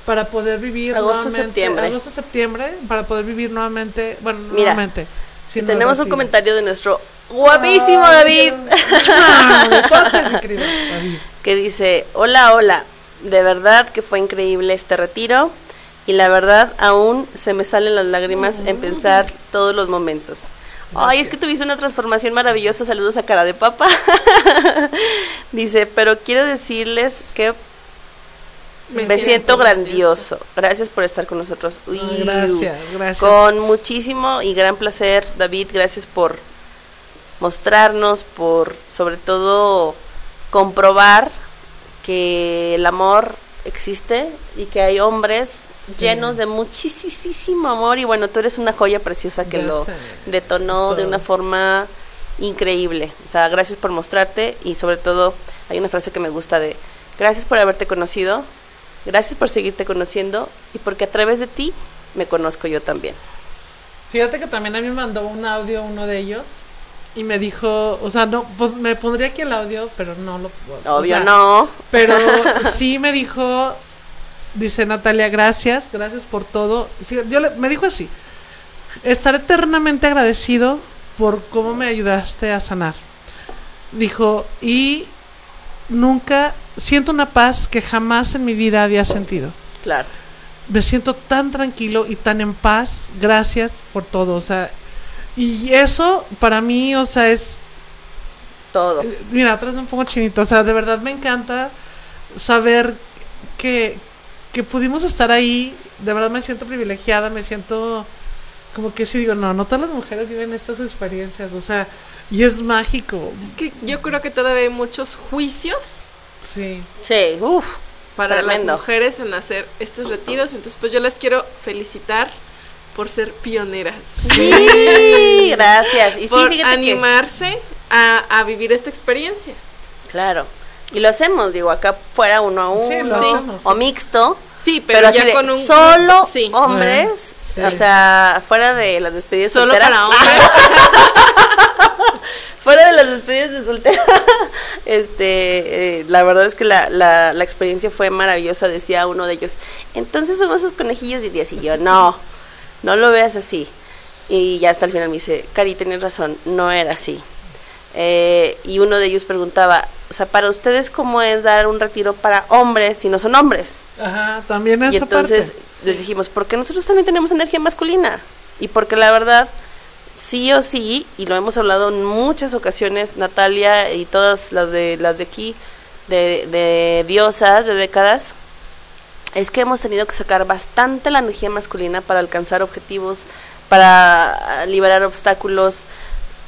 para poder vivir Agosto, septiembre. agosto, septiembre, para poder vivir nuevamente, bueno, Mira, nuevamente. Tenemos un comentario de nuestro guapísimo David. Querido David. que dice, hola, hola, de verdad que fue increíble este retiro y la verdad aún se me salen las lágrimas en pensar todos los momentos. Ay, es que tuviste una transformación maravillosa, saludos a cara de papa. dice, pero quiero decirles que me, siento grandioso. Gracias por estar con nosotros. Uy, gracias, gracias. Con muchísimo y gran placer, David, gracias por mostrarnos, por sobre todo comprobar que el amor existe y que hay hombres llenos de muchísimo amor y bueno, tú eres una joya preciosa que lo detonó de una forma increíble. O sea, gracias por mostrarte y sobre todo hay una frase que me gusta de gracias por haberte conocido, gracias por seguirte conociendo y porque a través de ti me conozco yo también. Fíjate que también a mí me mandó un audio uno de ellos y me dijo, o sea, no, pues me pondría aquí el audio, pero no lo o Obvio sea, no. Pero sí me dijo, dice Natalia, gracias, gracias por todo. Fíjate, yo le- me dijo así, estaré eternamente agradecido por cómo me ayudaste a sanar. Dijo, y nunca siento una paz que jamás en mi vida había sentido. Claro. Me siento tan tranquilo y tan en paz, gracias por todo, o sea, y eso para mí, o sea, es Todo. Mira, atrás un poco chinito. O sea, de verdad me encanta saber que, que pudimos estar ahí. De verdad me siento privilegiada, me siento como que sí digo, no, no todas las mujeres viven estas experiencias, o sea, y es mágico. Es que yo creo que todavía hay muchos juicios Sí. Sí, uff. para Tremendo. las mujeres en hacer estos retiros. Entonces, pues yo les quiero felicitar por ser pioneras. Sí, gracias. Y sí, por fíjate que- animarse a, a vivir esta experiencia. Claro. Y lo hacemos, digo, acá fuera uno a uno Sí, lo Sí. hacemos. o mixto. Sí, Pero, pero, así ya de con un solo sí. hombres, Sí. o sea, fuera de las despedidas Solo solteras. para hombres. fuera de las despedidas de soltera. este, eh, la verdad es que la, la, la experiencia fue maravillosa, decía uno de ellos. Entonces somos esos conejillos de días y yo, no, no lo veas así. Y ya hasta el final me dice, Cari, tienes razón, no era así. Eh, y uno de ellos preguntaba, o sea, para ustedes, ¿cómo es dar un retiro para hombres si no son hombres? Ajá, también esa Y entonces parte. les dijimos, porque nosotros también tenemos energía masculina. Y porque la verdad, sí o sí, y lo hemos hablado en muchas ocasiones, Natalia y todas las de, las de aquí, de, de diosas, de décadas, es que hemos tenido que sacar bastante la energía masculina para alcanzar objetivos, para liberar obstáculos,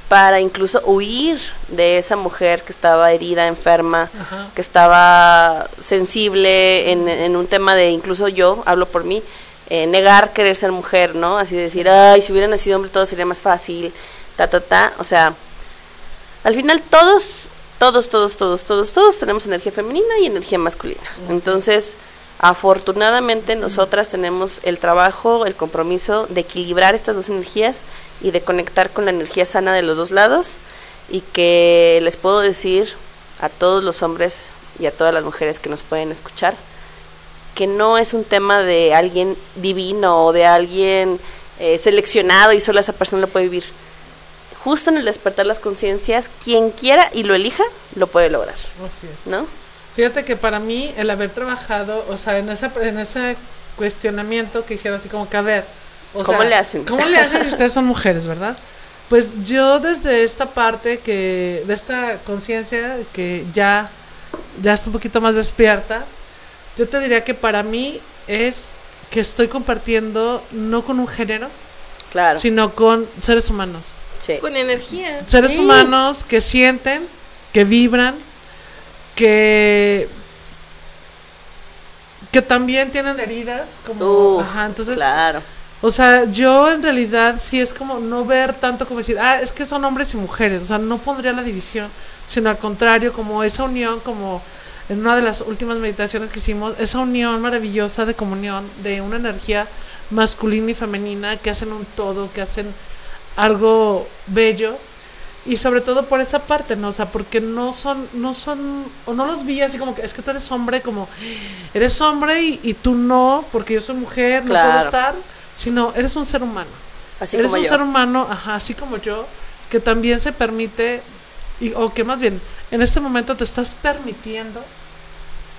para incluso huir de esa mujer que estaba herida, enferma, Ajá. que estaba sensible en, en un tema de, incluso yo, hablo por mí, eh, negar querer ser mujer, ¿no? Así decir, ay, si hubiera nacido hombre todo sería más fácil, ta, ta, ta. O sea, al final todos, todos, todos, todos, todos, todos tenemos energía femenina y energía masculina. Entonces, afortunadamente nosotras tenemos el trabajo, el compromiso de equilibrar estas dos energías y de conectar con la energía sana de los dos lados y que les puedo decir a todos los hombres y a todas las mujeres que nos pueden escuchar que no es un tema de alguien divino o de alguien eh, seleccionado y solo esa persona lo puede vivir. Justo en el despertar las conciencias, quien quiera y lo elija, lo puede lograr, Así es. ¿no? Fíjate que para mí el haber trabajado, o sea, en, esa, en ese cuestionamiento que hicieron así como que a ver, o ¿Cómo sea, le hacen? ¿Cómo le hacen si ustedes son mujeres, verdad? Pues yo desde esta parte que, de esta conciencia que ya, ya está un poquito más despierta, yo te diría que para mí es que estoy compartiendo no con un género, Claro. sino con seres humanos. Sí. Con energía. Seres Sí. humanos que sienten, que vibran, que que también tienen heridas, como, Uf, ajá, entonces, claro. o sea, yo en realidad sí es como no ver tanto como decir, ah, es que son hombres y mujeres, o sea, no pondría la división, sino al contrario, como esa unión, como en una de las últimas meditaciones que hicimos, esa unión maravillosa de comunión, de una energía masculina y femenina que hacen un todo, que hacen algo bello y sobre todo por esa parte, ¿no? O sea, porque no son, no son, o no los vi así como que es que tú eres hombre, como eres hombre y, y tú no, porque yo soy mujer, no puedo estar, sino eres un ser humano. Así eres como un yo. ser humano, ajá, así como yo, que también se permite, y, o que más bien, en este momento te estás permitiendo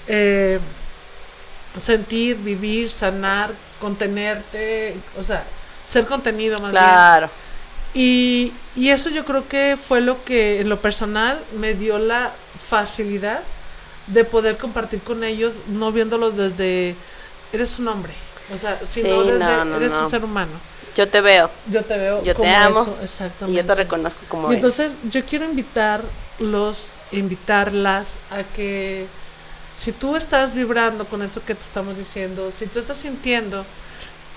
eh, sentir, vivir, sanar, contenerte, o sea, ser contenido más bien. Claro. Y, y eso yo creo que fue lo que en lo personal me dio la facilidad de poder compartir con ellos, no viéndolos desde, eres un hombre, o sea, sino Sí, desde, no, no, eres no. un ser humano. Yo te veo Yo te veo. Yo te como amo, eso, y yo te reconozco como Y eres. entonces yo quiero invitarlos, invitarlas a que si tú estás vibrando con eso que te estamos diciendo, si tú estás sintiendo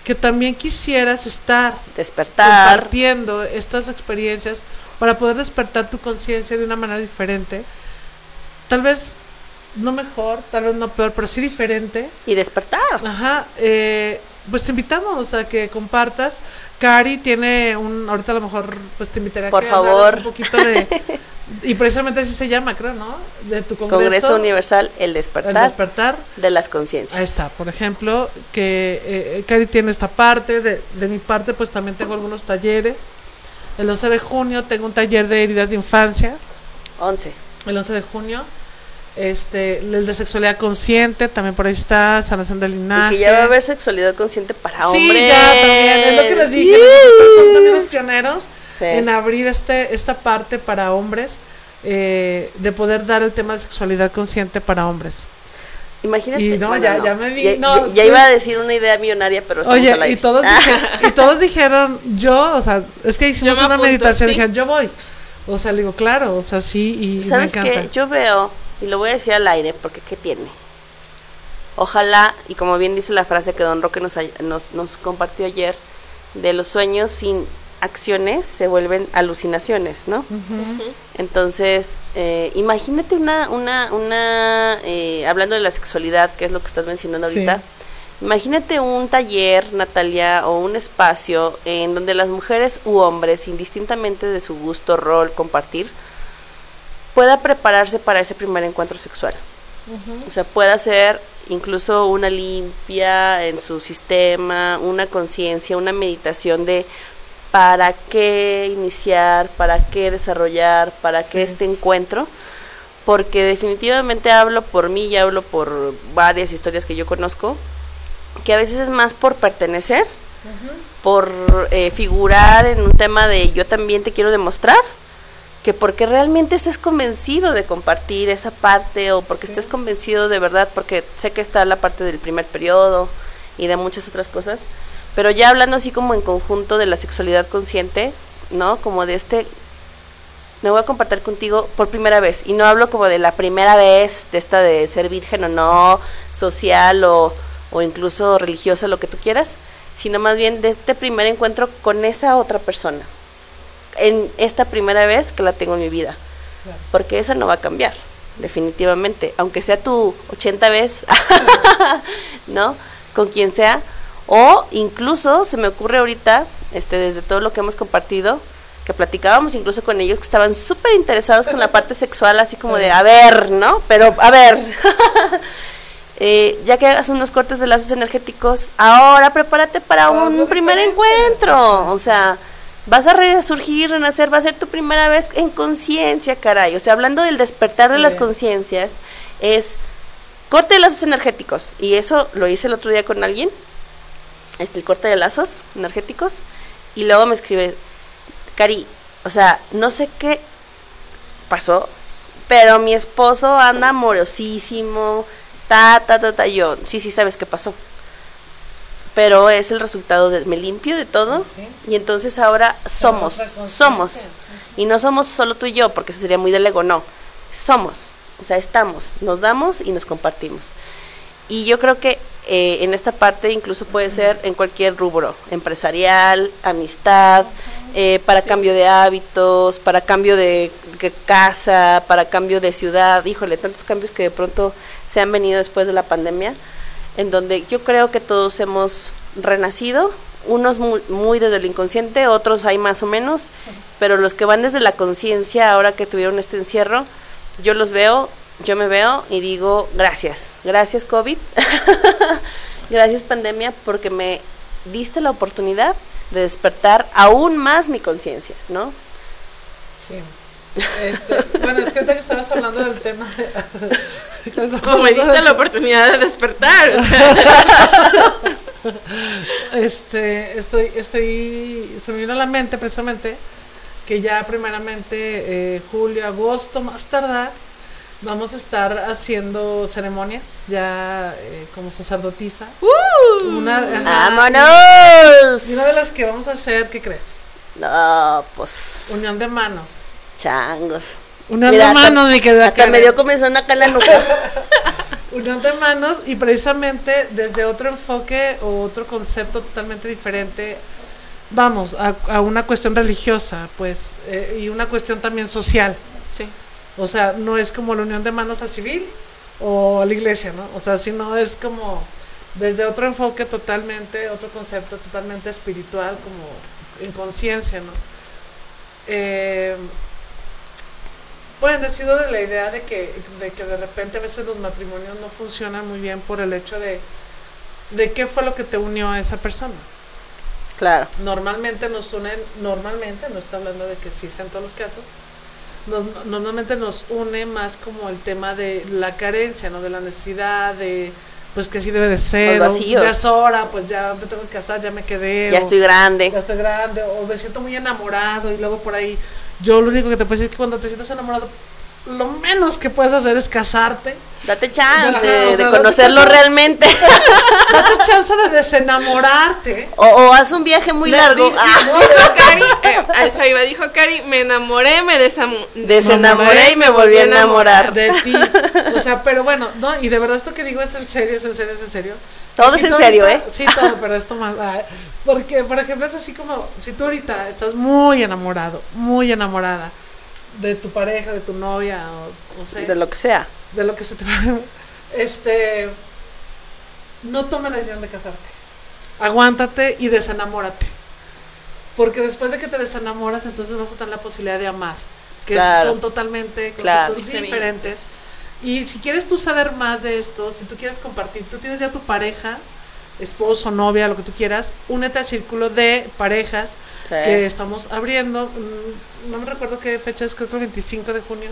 que también quisieras estar Despertar. compartiendo estas experiencias para poder despertar tu conciencia de una manera diferente, tal vez no mejor, tal vez no peor, pero sí diferente. Y despertar. Ajá, eh, pues te invitamos a que compartas. Cari tiene un, ahorita a lo mejor pues te invitaré a Por que favor. un poquito de, y precisamente así se llama, creo, ¿no? De tu congreso. Congreso Universal, el El despertar, despertar. de las conciencias. Ahí está, por ejemplo, que eh, Cari tiene esta parte, de, de mi parte pues también tengo algunos talleres. El 11 de junio tengo un taller de heridas de infancia, 11. el 11 de junio. Este, el de sexualidad consciente, también por ahí está, sanación del Y linaje. que ya va a haber sexualidad consciente para Sí, hombres. ya también, es lo que les dije, Sí. nosotros somos también los pioneros Sí. en abrir este, esta parte para hombres, eh, de poder dar el tema de sexualidad consciente para hombres. Imagínate. Y no, bueno, ya- ya me vi, Ya, no, ya- ya iba a decir una idea millonaria, pero Oye, al aire. y todos, Ah. dije- y todos dijeron, yo, o sea, es que hicimos Yo me una apunto, meditación, sí. dijeron, yo voy. O sea, le digo, claro, o sea, sí, y me ¿Sabes encanta. qué? Yo veo, y lo voy a decir al aire, porque ¿qué tiene? Ojalá, y como bien dice la frase que Don Roque nos, nos, nos compartió ayer, de los sueños sin acciones se vuelven alucinaciones, ¿no? Entonces, eh, imagínate una, una, una, eh, hablando de la sexualidad, que es lo que estás mencionando Sí. ahorita, imagínate un taller, Natalia, o un espacio en donde las mujeres u hombres, indistintamente de su gusto, rol, compartir, pueda prepararse para ese primer encuentro sexual. O sea, pueda ser incluso una limpia en su sistema, una conciencia, una meditación de para qué iniciar, para qué desarrollar, para qué este encuentro. Porque definitivamente hablo por mí y hablo por varias historias que yo conozco, que a veces es más por pertenecer, por eh, figurar en un tema de yo también te quiero demostrar, que porque realmente estés convencido de compartir esa parte o porque estés convencido de verdad, porque sé que está la parte del primer periodo y de muchas otras cosas, pero ya hablando así como en conjunto de la sexualidad consciente, ¿no? Como de este, me voy a compartir contigo por primera vez y no hablo como de la primera vez de esta de ser virgen o no, social o, o incluso religiosa, lo que tú quieras, sino más bien de este primer encuentro con esa otra persona en esta primera vez que la tengo en mi vida. Porque esa no va a cambiar, definitivamente. Aunque sea tu 80 vez, ¿no? Con quien sea. O incluso se me ocurre ahorita, este, desde todo lo que hemos compartido, que platicábamos incluso con ellos que estaban súper interesados con la parte sexual, así como de, a ver, ¿no? Pero, a ver. Eh, ya que hagas unos cortes de lazos energéticos, ahora prepárate para un primer encuentro. O sea, vas a resurgir, renacer, va a ser tu primera vez en conciencia, caray. O sea, hablando del despertar de las conciencias, es corte de lazos energéticos. Y eso lo hice el otro día con alguien, este, el corte de lazos energéticos. Y luego me escribe, Cari, o sea, no sé qué pasó, pero mi esposo anda amorosísimo, ta, ta, ta, ta, y yo, sí, sí, sabes qué pasó. Pero es el resultado de, me limpio de todo, y entonces ahora somos, somos, y no somos solo tú y yo, porque eso sería muy del ego, no, somos, o sea, estamos, nos damos y nos compartimos. Y yo creo que eh, en esta parte incluso puede ser en cualquier rubro, empresarial, amistad, eh, para cambio de hábitos, para cambio de, de casa, para cambio de ciudad, híjole, tantos cambios que de pronto se han venido después de la pandemia, en donde yo creo que todos hemos renacido, unos muy, muy desde el inconsciente, otros hay más o menos, pero los que van desde la conciencia, ahora que tuvieron este encierro, yo los veo, yo me veo y digo, gracias, gracias COVID, gracias pandemia, porque me diste la oportunidad de despertar aún más mi conciencia, ¿no? Sí. Este, bueno, es que que estabas hablando del tema. de- Como me diste la oportunidad de despertar. o sea, Este, estoy, estoy, se me vino a la mente precisamente que ya primeramente eh, julio, agosto, más tardar, vamos a estar haciendo ceremonias ya eh, como sacerdotisa. Una, ajá, ¡Vámonos! y una de las que vamos a hacer, ¿qué crees? No, pues, Unión de manos. changos. Unión Mira, de hasta- manos, mi querida Hasta me Karen. dio comezón acá en la nuca. Unión de manos y precisamente desde otro enfoque o otro concepto totalmente diferente, vamos, a, a una cuestión religiosa, pues, eh, y una cuestión también social. sí. O sea, no es como la unión de manos al civil o a la iglesia, ¿no? O sea, sino es como desde otro enfoque totalmente, otro concepto totalmente espiritual, como en conciencia, ¿no? Eh, bueno, he sido de la idea de que, de que de repente a veces los matrimonios no funcionan muy bien por el hecho de, de qué fue lo que te unió a esa persona. claro. Normalmente nos unen, normalmente, no estoy hablando de que sí sean todos los casos, nos- normalmente nos une más como el tema de la carencia, ¿no? De la necesidad, de pues que sí debe de ser, o ya es hora, pues ya me tengo que casar, ya me quedé. Ya o estoy grande. Ya estoy grande, o me siento muy enamorado y luego por ahí, yo lo único que te puedo decir es que cuando te sientes enamorado, lo menos que puedes hacer es casarte. Date chance Ajá, o sea, de conocerlo chance. realmente. Date chance de desenamorarte. o, o haz un viaje muy largo. Ah, Cari, eh, a eso iba, dijo Cari, me enamoré, me Desenamoré y me volví a enamorar. De ti. O sea, pero bueno, no, y de verdad esto que digo es en serio, es en serio, es en serio. Todo es en serio, ahorita- ¿eh? Sí, todo, pero esto más. ay, porque, por ejemplo, es así como si tú ahorita estás muy enamorado, muy enamorada de tu pareja, de tu novia, o no sé, De lo que sea. de lo que se te va. Este. No tome la decisión de casarte. Aguántate y desenamórate. Porque después de que te desenamoras, entonces vas a tener la posibilidad de amar. Que Claro. son totalmente Claro. Diferentes. diferentes. Y si quieres tú saber más de esto, si tú quieres compartir, tú tienes ya tu pareja, esposo, novia, lo que tú quieras, únete al círculo de parejas Sí. que estamos abriendo. mm, No me recuerdo qué fecha es, creo que el 25 de junio,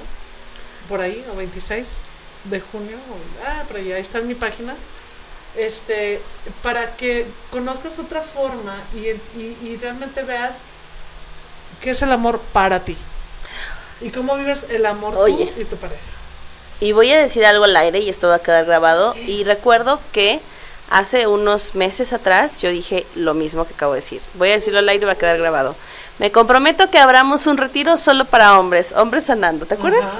por ahí, o 26 de junio. o- ah, pero ya está en mi página. Este, para que conozcas otra forma y, y- y realmente veas qué es el amor para ti. Y cómo vives el amor Oye. tú y tu pareja. Y voy a decir algo al aire y esto va a quedar grabado. Y recuerdo que hace unos meses atrás yo dije lo mismo que acabo de decir. Voy a decirlo al aire y va a quedar grabado. Me comprometo que abramos un retiro solo para hombres, hombres sanando, ¿te acuerdas?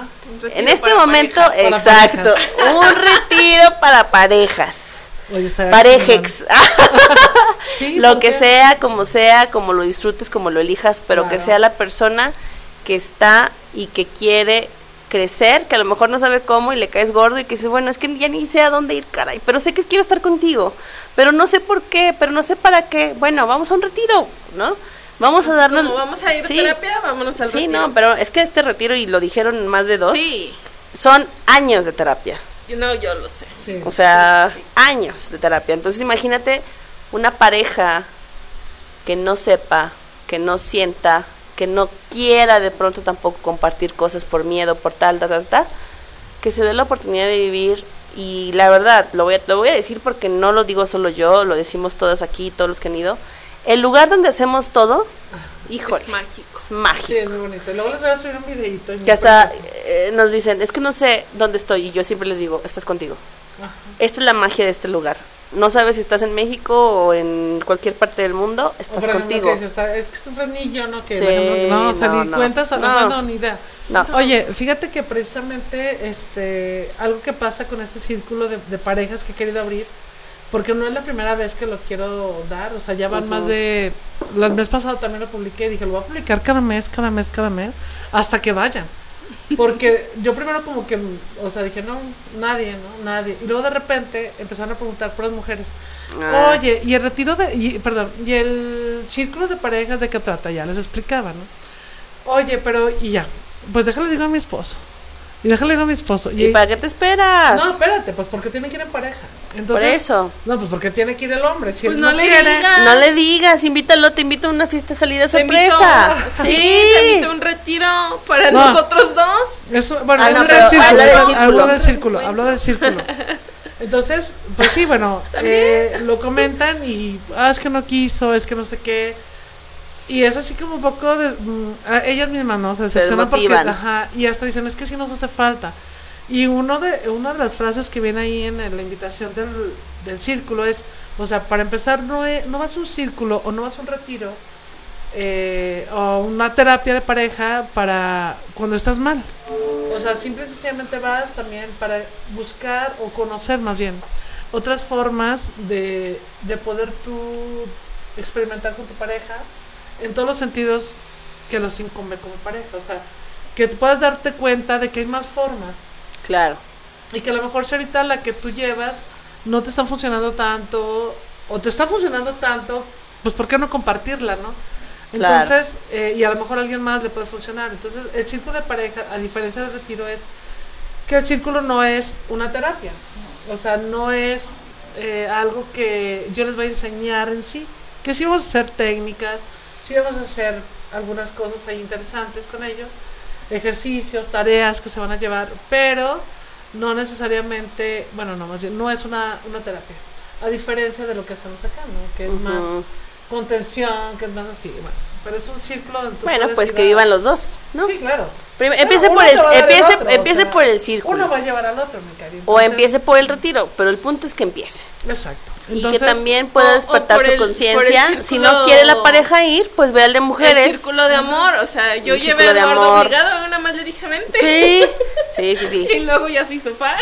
En este para momento, parejas. para exacto, un retiro para parejas. Parejex. Sí, lo ¿por que sea, como sea, como lo disfrutes, como lo elijas, pero que sea la persona que está y que quiere crecer, que a lo mejor no sabe cómo y le caes gordo y que dice, bueno, es que ya ni sé a dónde ir, caray, pero sé que quiero estar contigo, pero no sé por qué, pero no sé para qué. Bueno, vamos a un retiro, ¿no? Vamos a darnos... Como vamos a ir a Sí. terapia, vámonos al Sí, retiro. no, pero es que este retiro, y lo dijeron más de dos, Sí, son años de terapia. yo no, yo lo sé. Sí. O sea, Sí, sí. años de terapia. Entonces imagínate una pareja que no sepa, que no sienta, que no quiera de pronto tampoco compartir cosas por miedo, por tal, tal, tal, tal, que se dé la oportunidad de vivir. Y la verdad, lo voy, a, lo voy a decir porque no lo digo solo yo, lo decimos todos aquí, todos los que han ido. El lugar donde hacemos todo, híjole, Es mágico. es mágico. Sí, es muy bonito. Luego les voy a subir un videito. Que hasta eh, nos dicen, es que no sé dónde estoy. Y yo siempre les digo, estás contigo. Ajá. Esta es la magia de este lugar. No sabes si estás en México o en cualquier parte del mundo, estás contigo. que dices, está- es que yo, ¿no? Que, Sí, ejemplo, no, no, ni no. cuentas, no, No. no, ni idea. No. Oye, fíjate que precisamente este algo que pasa con este círculo de, de parejas que he querido abrir, porque no es la primera vez que lo quiero dar, o sea, ya van más de... El mes pasado también lo publiqué, dije, lo voy a publicar cada mes, cada mes, cada mes, hasta que vayan. Porque yo primero como que, o sea, dije, no, nadie, ¿no? Nadie. Y luego de repente empezaron a preguntar por las mujeres. Ah. Oye, y el retiro de, y- perdón, y el círculo de parejas de qué trata, ya les explicaba, ¿no? Oye, pero, y ya, pues déjale digo a mi esposo. Y déjale digo a mi esposo. ¿Y para qué te esperas? No, espérate, pues porque tiene que ir en pareja. Entonces, Por eso. No, pues porque tiene que ir el hombre. Si Pues él no le quiere, digas. No le digas, invítalo, te invito a una fiesta salida Te sorpresa. invito- Sí, te invito a un retiro para No. nosotros dos. Eso, bueno, Ah, es no, del círculo, del hablo círculo. del círculo, hablo del círculo. Entonces, pues sí, bueno, eh, lo comentan y, ah, es que no quiso, es que no sé qué. Y es así como un poco de, mm, a ellas mismas, ¿no? Se decepcionan porque, ajá, y hasta dicen, es que sí nos hace falta. Y uno de, una de las frases que viene ahí en la invitación del, del círculo es, o sea, para empezar, no, es- no vas a un círculo o no vas a un retiro eh, o una terapia de pareja para cuando estás mal. O sea, simple y sencillamente vas también para buscar o conocer más bien otras formas de, de poder tú experimentar con tu pareja en todos los sentidos que los incumbe como pareja. O sea, que puedas darte cuenta de que hay más formas Claro. y que a lo mejor si ahorita la que tú llevas no te está funcionando tanto o te está funcionando tanto, pues ¿por qué no compartirla, no? Claro. Entonces, eh, y a lo mejor a alguien más le puede funcionar. Entonces, el círculo de pareja, a diferencia del retiro, es que el círculo no es una terapia. O sea, no es eh, algo que yo les voy a enseñar en sí. Que sí vamos a hacer técnicas, sí vamos a hacer algunas cosas ahí interesantes con ellos, ejercicios, tareas que se van a llevar, pero no necesariamente, bueno, no, más bien, no es una, una terapia. A diferencia de lo que hacemos acá, ¿no? Que es más contención, que es más así. Bueno, Pero es un círculo Bueno, pues que a- vivan los dos, ¿no? Sí, claro. Empiece por el, empiece, o empiece sea, por el círculo. Uno va a llevar al otro, mi cariño. o empiece por el retiro, pero el punto es que empiece. Exacto. Y que también pueda despertar su el- conciencia. el Si no quiere la pareja ir, pues ve al de El mujeres. círculo de amor, o sea, yo El llevé a Eduardo obligado, una más le dije vente. Sí, sí, sí, sí. Y luego ya se hizo fan.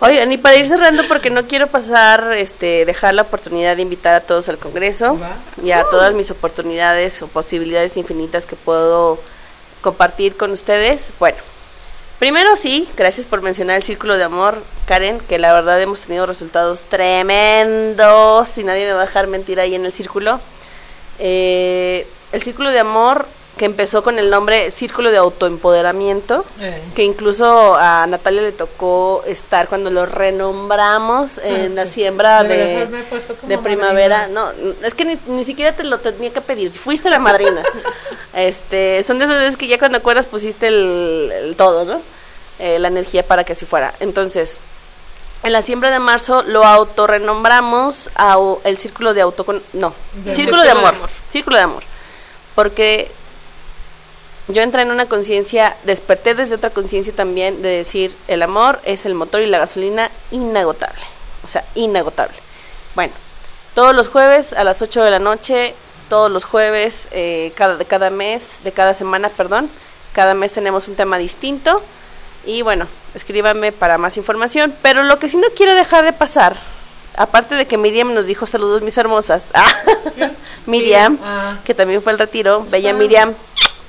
Oigan, y para ir cerrando, porque no quiero pasar, este, dejar la oportunidad de invitar a todos al Congreso Va. y a todas mis oportunidades o posibilidades infinitas que puedo compartir con ustedes. Bueno, primero sí, gracias por mencionar el Círculo de Amor, Karen, que la verdad hemos tenido resultados tremendos, y nadie me va a dejar mentir ahí en el círculo. Eh, el Círculo de Amor, que empezó con el nombre Círculo de Autoempoderamiento, Eh. que incluso a Natalia le tocó estar cuando lo renombramos en la siembra de, primavera. madrina. No, es que ni, ni siquiera te lo tenía que pedir, fuiste la madrina. este, son de esas veces que ya cuando acuerdas pusiste el, el todo, ¿no? Eh, la energía para que así fuera. Entonces, en la siembra de marzo lo autorrenombramos a el círculo de auto no, De- círculo de amor, círculo de amor. Porque yo entré en una conciencia, desperté desde otra conciencia también de decir, el amor es el motor y la gasolina inagotable. O sea, inagotable. Bueno, todos los jueves a las 8 de la noche, todos los jueves eh, cada, de cada mes, de cada semana, perdón, cada mes tenemos un tema distinto. Y bueno, escríbanme para más información. Pero lo que sí no quiero dejar de pasar, aparte de que Miriam nos dijo saludos mis hermosas. Miriam, Ah. que también fue el retiro. Bella Ah. Miriam,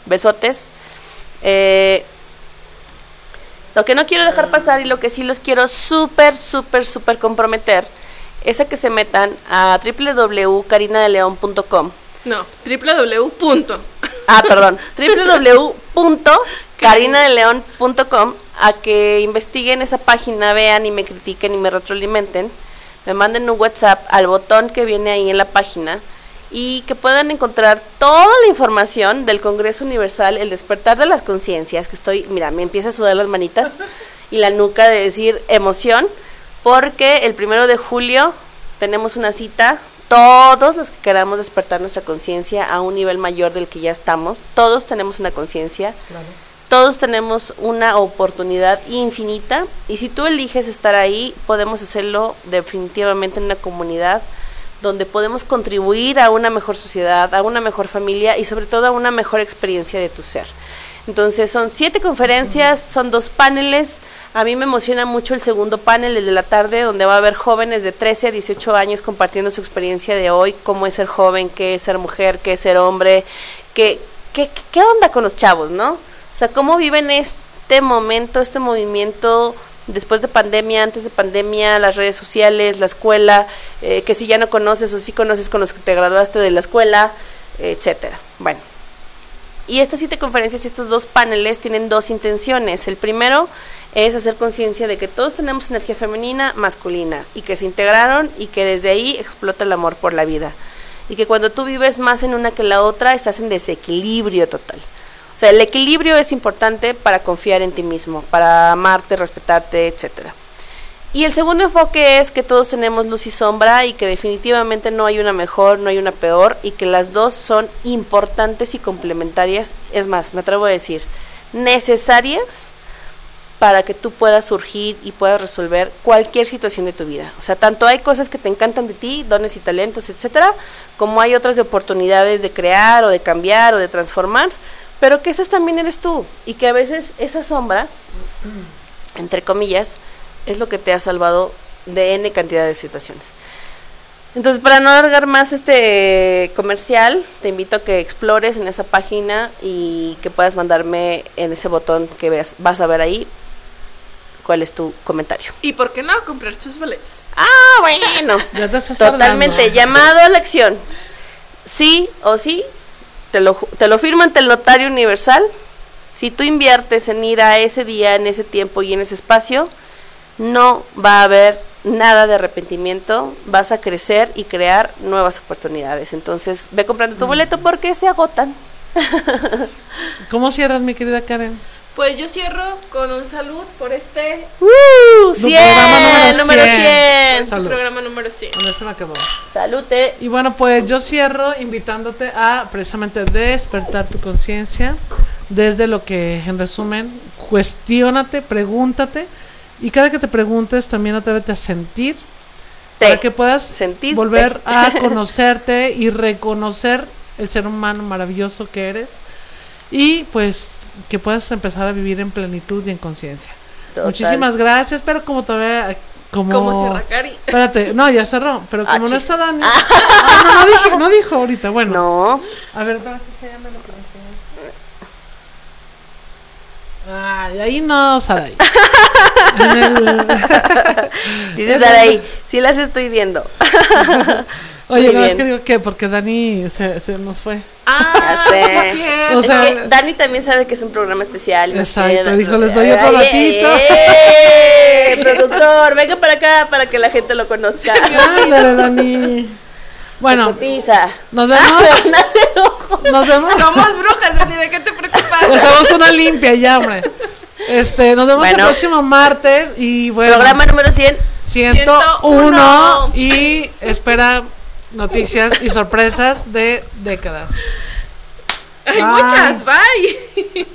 besotes. Eh, lo que no quiero dejar pasar y lo que sí los quiero súper, súper, súper comprometer es a que se metan a www.carinadeleon.com. No, www. punto. Ah, perdón, www.carinadeleon.com a que investiguen esa página, vean y me critiquen y me retroalimenten. Me manden un WhatsApp al botón que viene ahí en la página y que puedan encontrar toda la información del Congreso Universal, el despertar de las conciencias, que estoy, mira, me empieza a sudar las manitas y la nuca de decir emoción, porque el primero de julio tenemos una cita, todos los que queramos despertar nuestra conciencia a un nivel mayor del que ya estamos, todos tenemos una conciencia, todos tenemos una oportunidad infinita y si tú eliges estar ahí, podemos hacerlo definitivamente en una comunidad donde podemos contribuir a una mejor sociedad, a una mejor familia y sobre todo a una mejor experiencia de tu ser. Entonces son siete conferencias, son dos paneles. A mí me emociona mucho el segundo panel, el de la tarde, donde va a haber jóvenes de 13 a 18 años compartiendo su experiencia de hoy, cómo es ser joven, qué es ser mujer, qué es ser hombre, qué, qué, qué onda con los chavos, ¿no? O sea, cómo viven este momento, este movimiento después de pandemia, antes de pandemia, las redes sociales, la escuela, eh, que si ya no conoces o si conoces con los que te graduaste de la escuela, etcétera. Bueno, y estas siete conferencias y estos dos paneles tienen dos intenciones. El primero es hacer conciencia de que todos tenemos energía femenina, masculina, y que se integraron y que desde ahí explota el amor por la vida. Y que cuando tú vives más en una que la otra, estás en desequilibrio total. O sea, el equilibrio es importante para confiar en ti mismo, para amarte, respetarte, etcétera. Y el segundo enfoque es que todos tenemos luz y sombra y que definitivamente no hay una mejor, no hay una peor y que las dos son importantes y complementarias, es más, me atrevo a decir, necesarias para que tú puedas surgir y puedas resolver cualquier situación de tu vida. O sea, tanto hay cosas que te encantan de ti, dones y talentos, etcétera, como hay otras de oportunidades de crear o de cambiar o de transformar, pero que esas también eres tú y que a veces esa sombra, entre comillas, es lo que te ha salvado de N cantidad de situaciones. Entonces, para no alargar más este comercial, te invito a que explores en esa página y que puedas mandarme en ese botón que veas, vas a ver ahí cuál es tu comentario. ¿Y por qué no comprar tus boletos? Ah, bueno. Totalmente, llamado a la acción. Sí o sí, te lo, te lo firma ante el notario universal. Si tú inviertes en ir a ese día, en ese tiempo y en ese espacio, no va a haber nada de arrepentimiento, vas a crecer y crear nuevas oportunidades. Entonces, ve comprando tu boleto porque se agotan. ¿Cómo cierras, mi querida Karen? Pues yo cierro con un salud por este ¡Uh! Tu 100, programa número 100. este Salud. programa número 100. Con eso me acabó. Salute. Y bueno, pues yo cierro invitándote a precisamente despertar tu conciencia desde lo que, en resumen, cuestiónate, pregúntate y cada que te preguntes también atrévete a sentir para que puedas Sentirte. volver a conocerte y reconocer el ser humano maravilloso que eres y pues que puedas empezar a vivir en plenitud y en conciencia. Muchísimas gracias, pero como todavía como ¿Cómo cierra Cari? Espérate, no, ya cerró, pero Ah, como no chis. está Dani. Ah, no, no dijo, no dijo ahorita, bueno. No. A ver, enseñarme lo que enseñaste. Ay, ahí no, el- Dices Saraí, sí las estoy viendo. Oye, Muy no, es que digo que porque Dani se, se nos fue. Ah, sé. sí. O es sea- que Dani también sabe que es un programa especial. y Exacto, dijo, les doy otro Ay, ratito. ¡eh! productor, venga para acá para que la gente lo conozca. Ándale, Dani. Bueno, nos vemos. Nos vemos. Somos brujas, Dani, ¿de qué te preocupas? Hacemos una limpia ya, hombre. Este, nos vemos el próximo martes y bueno. Programa número 100. 101 y espera noticias y sorpresas de décadas. Hay Bye. muchas, bye.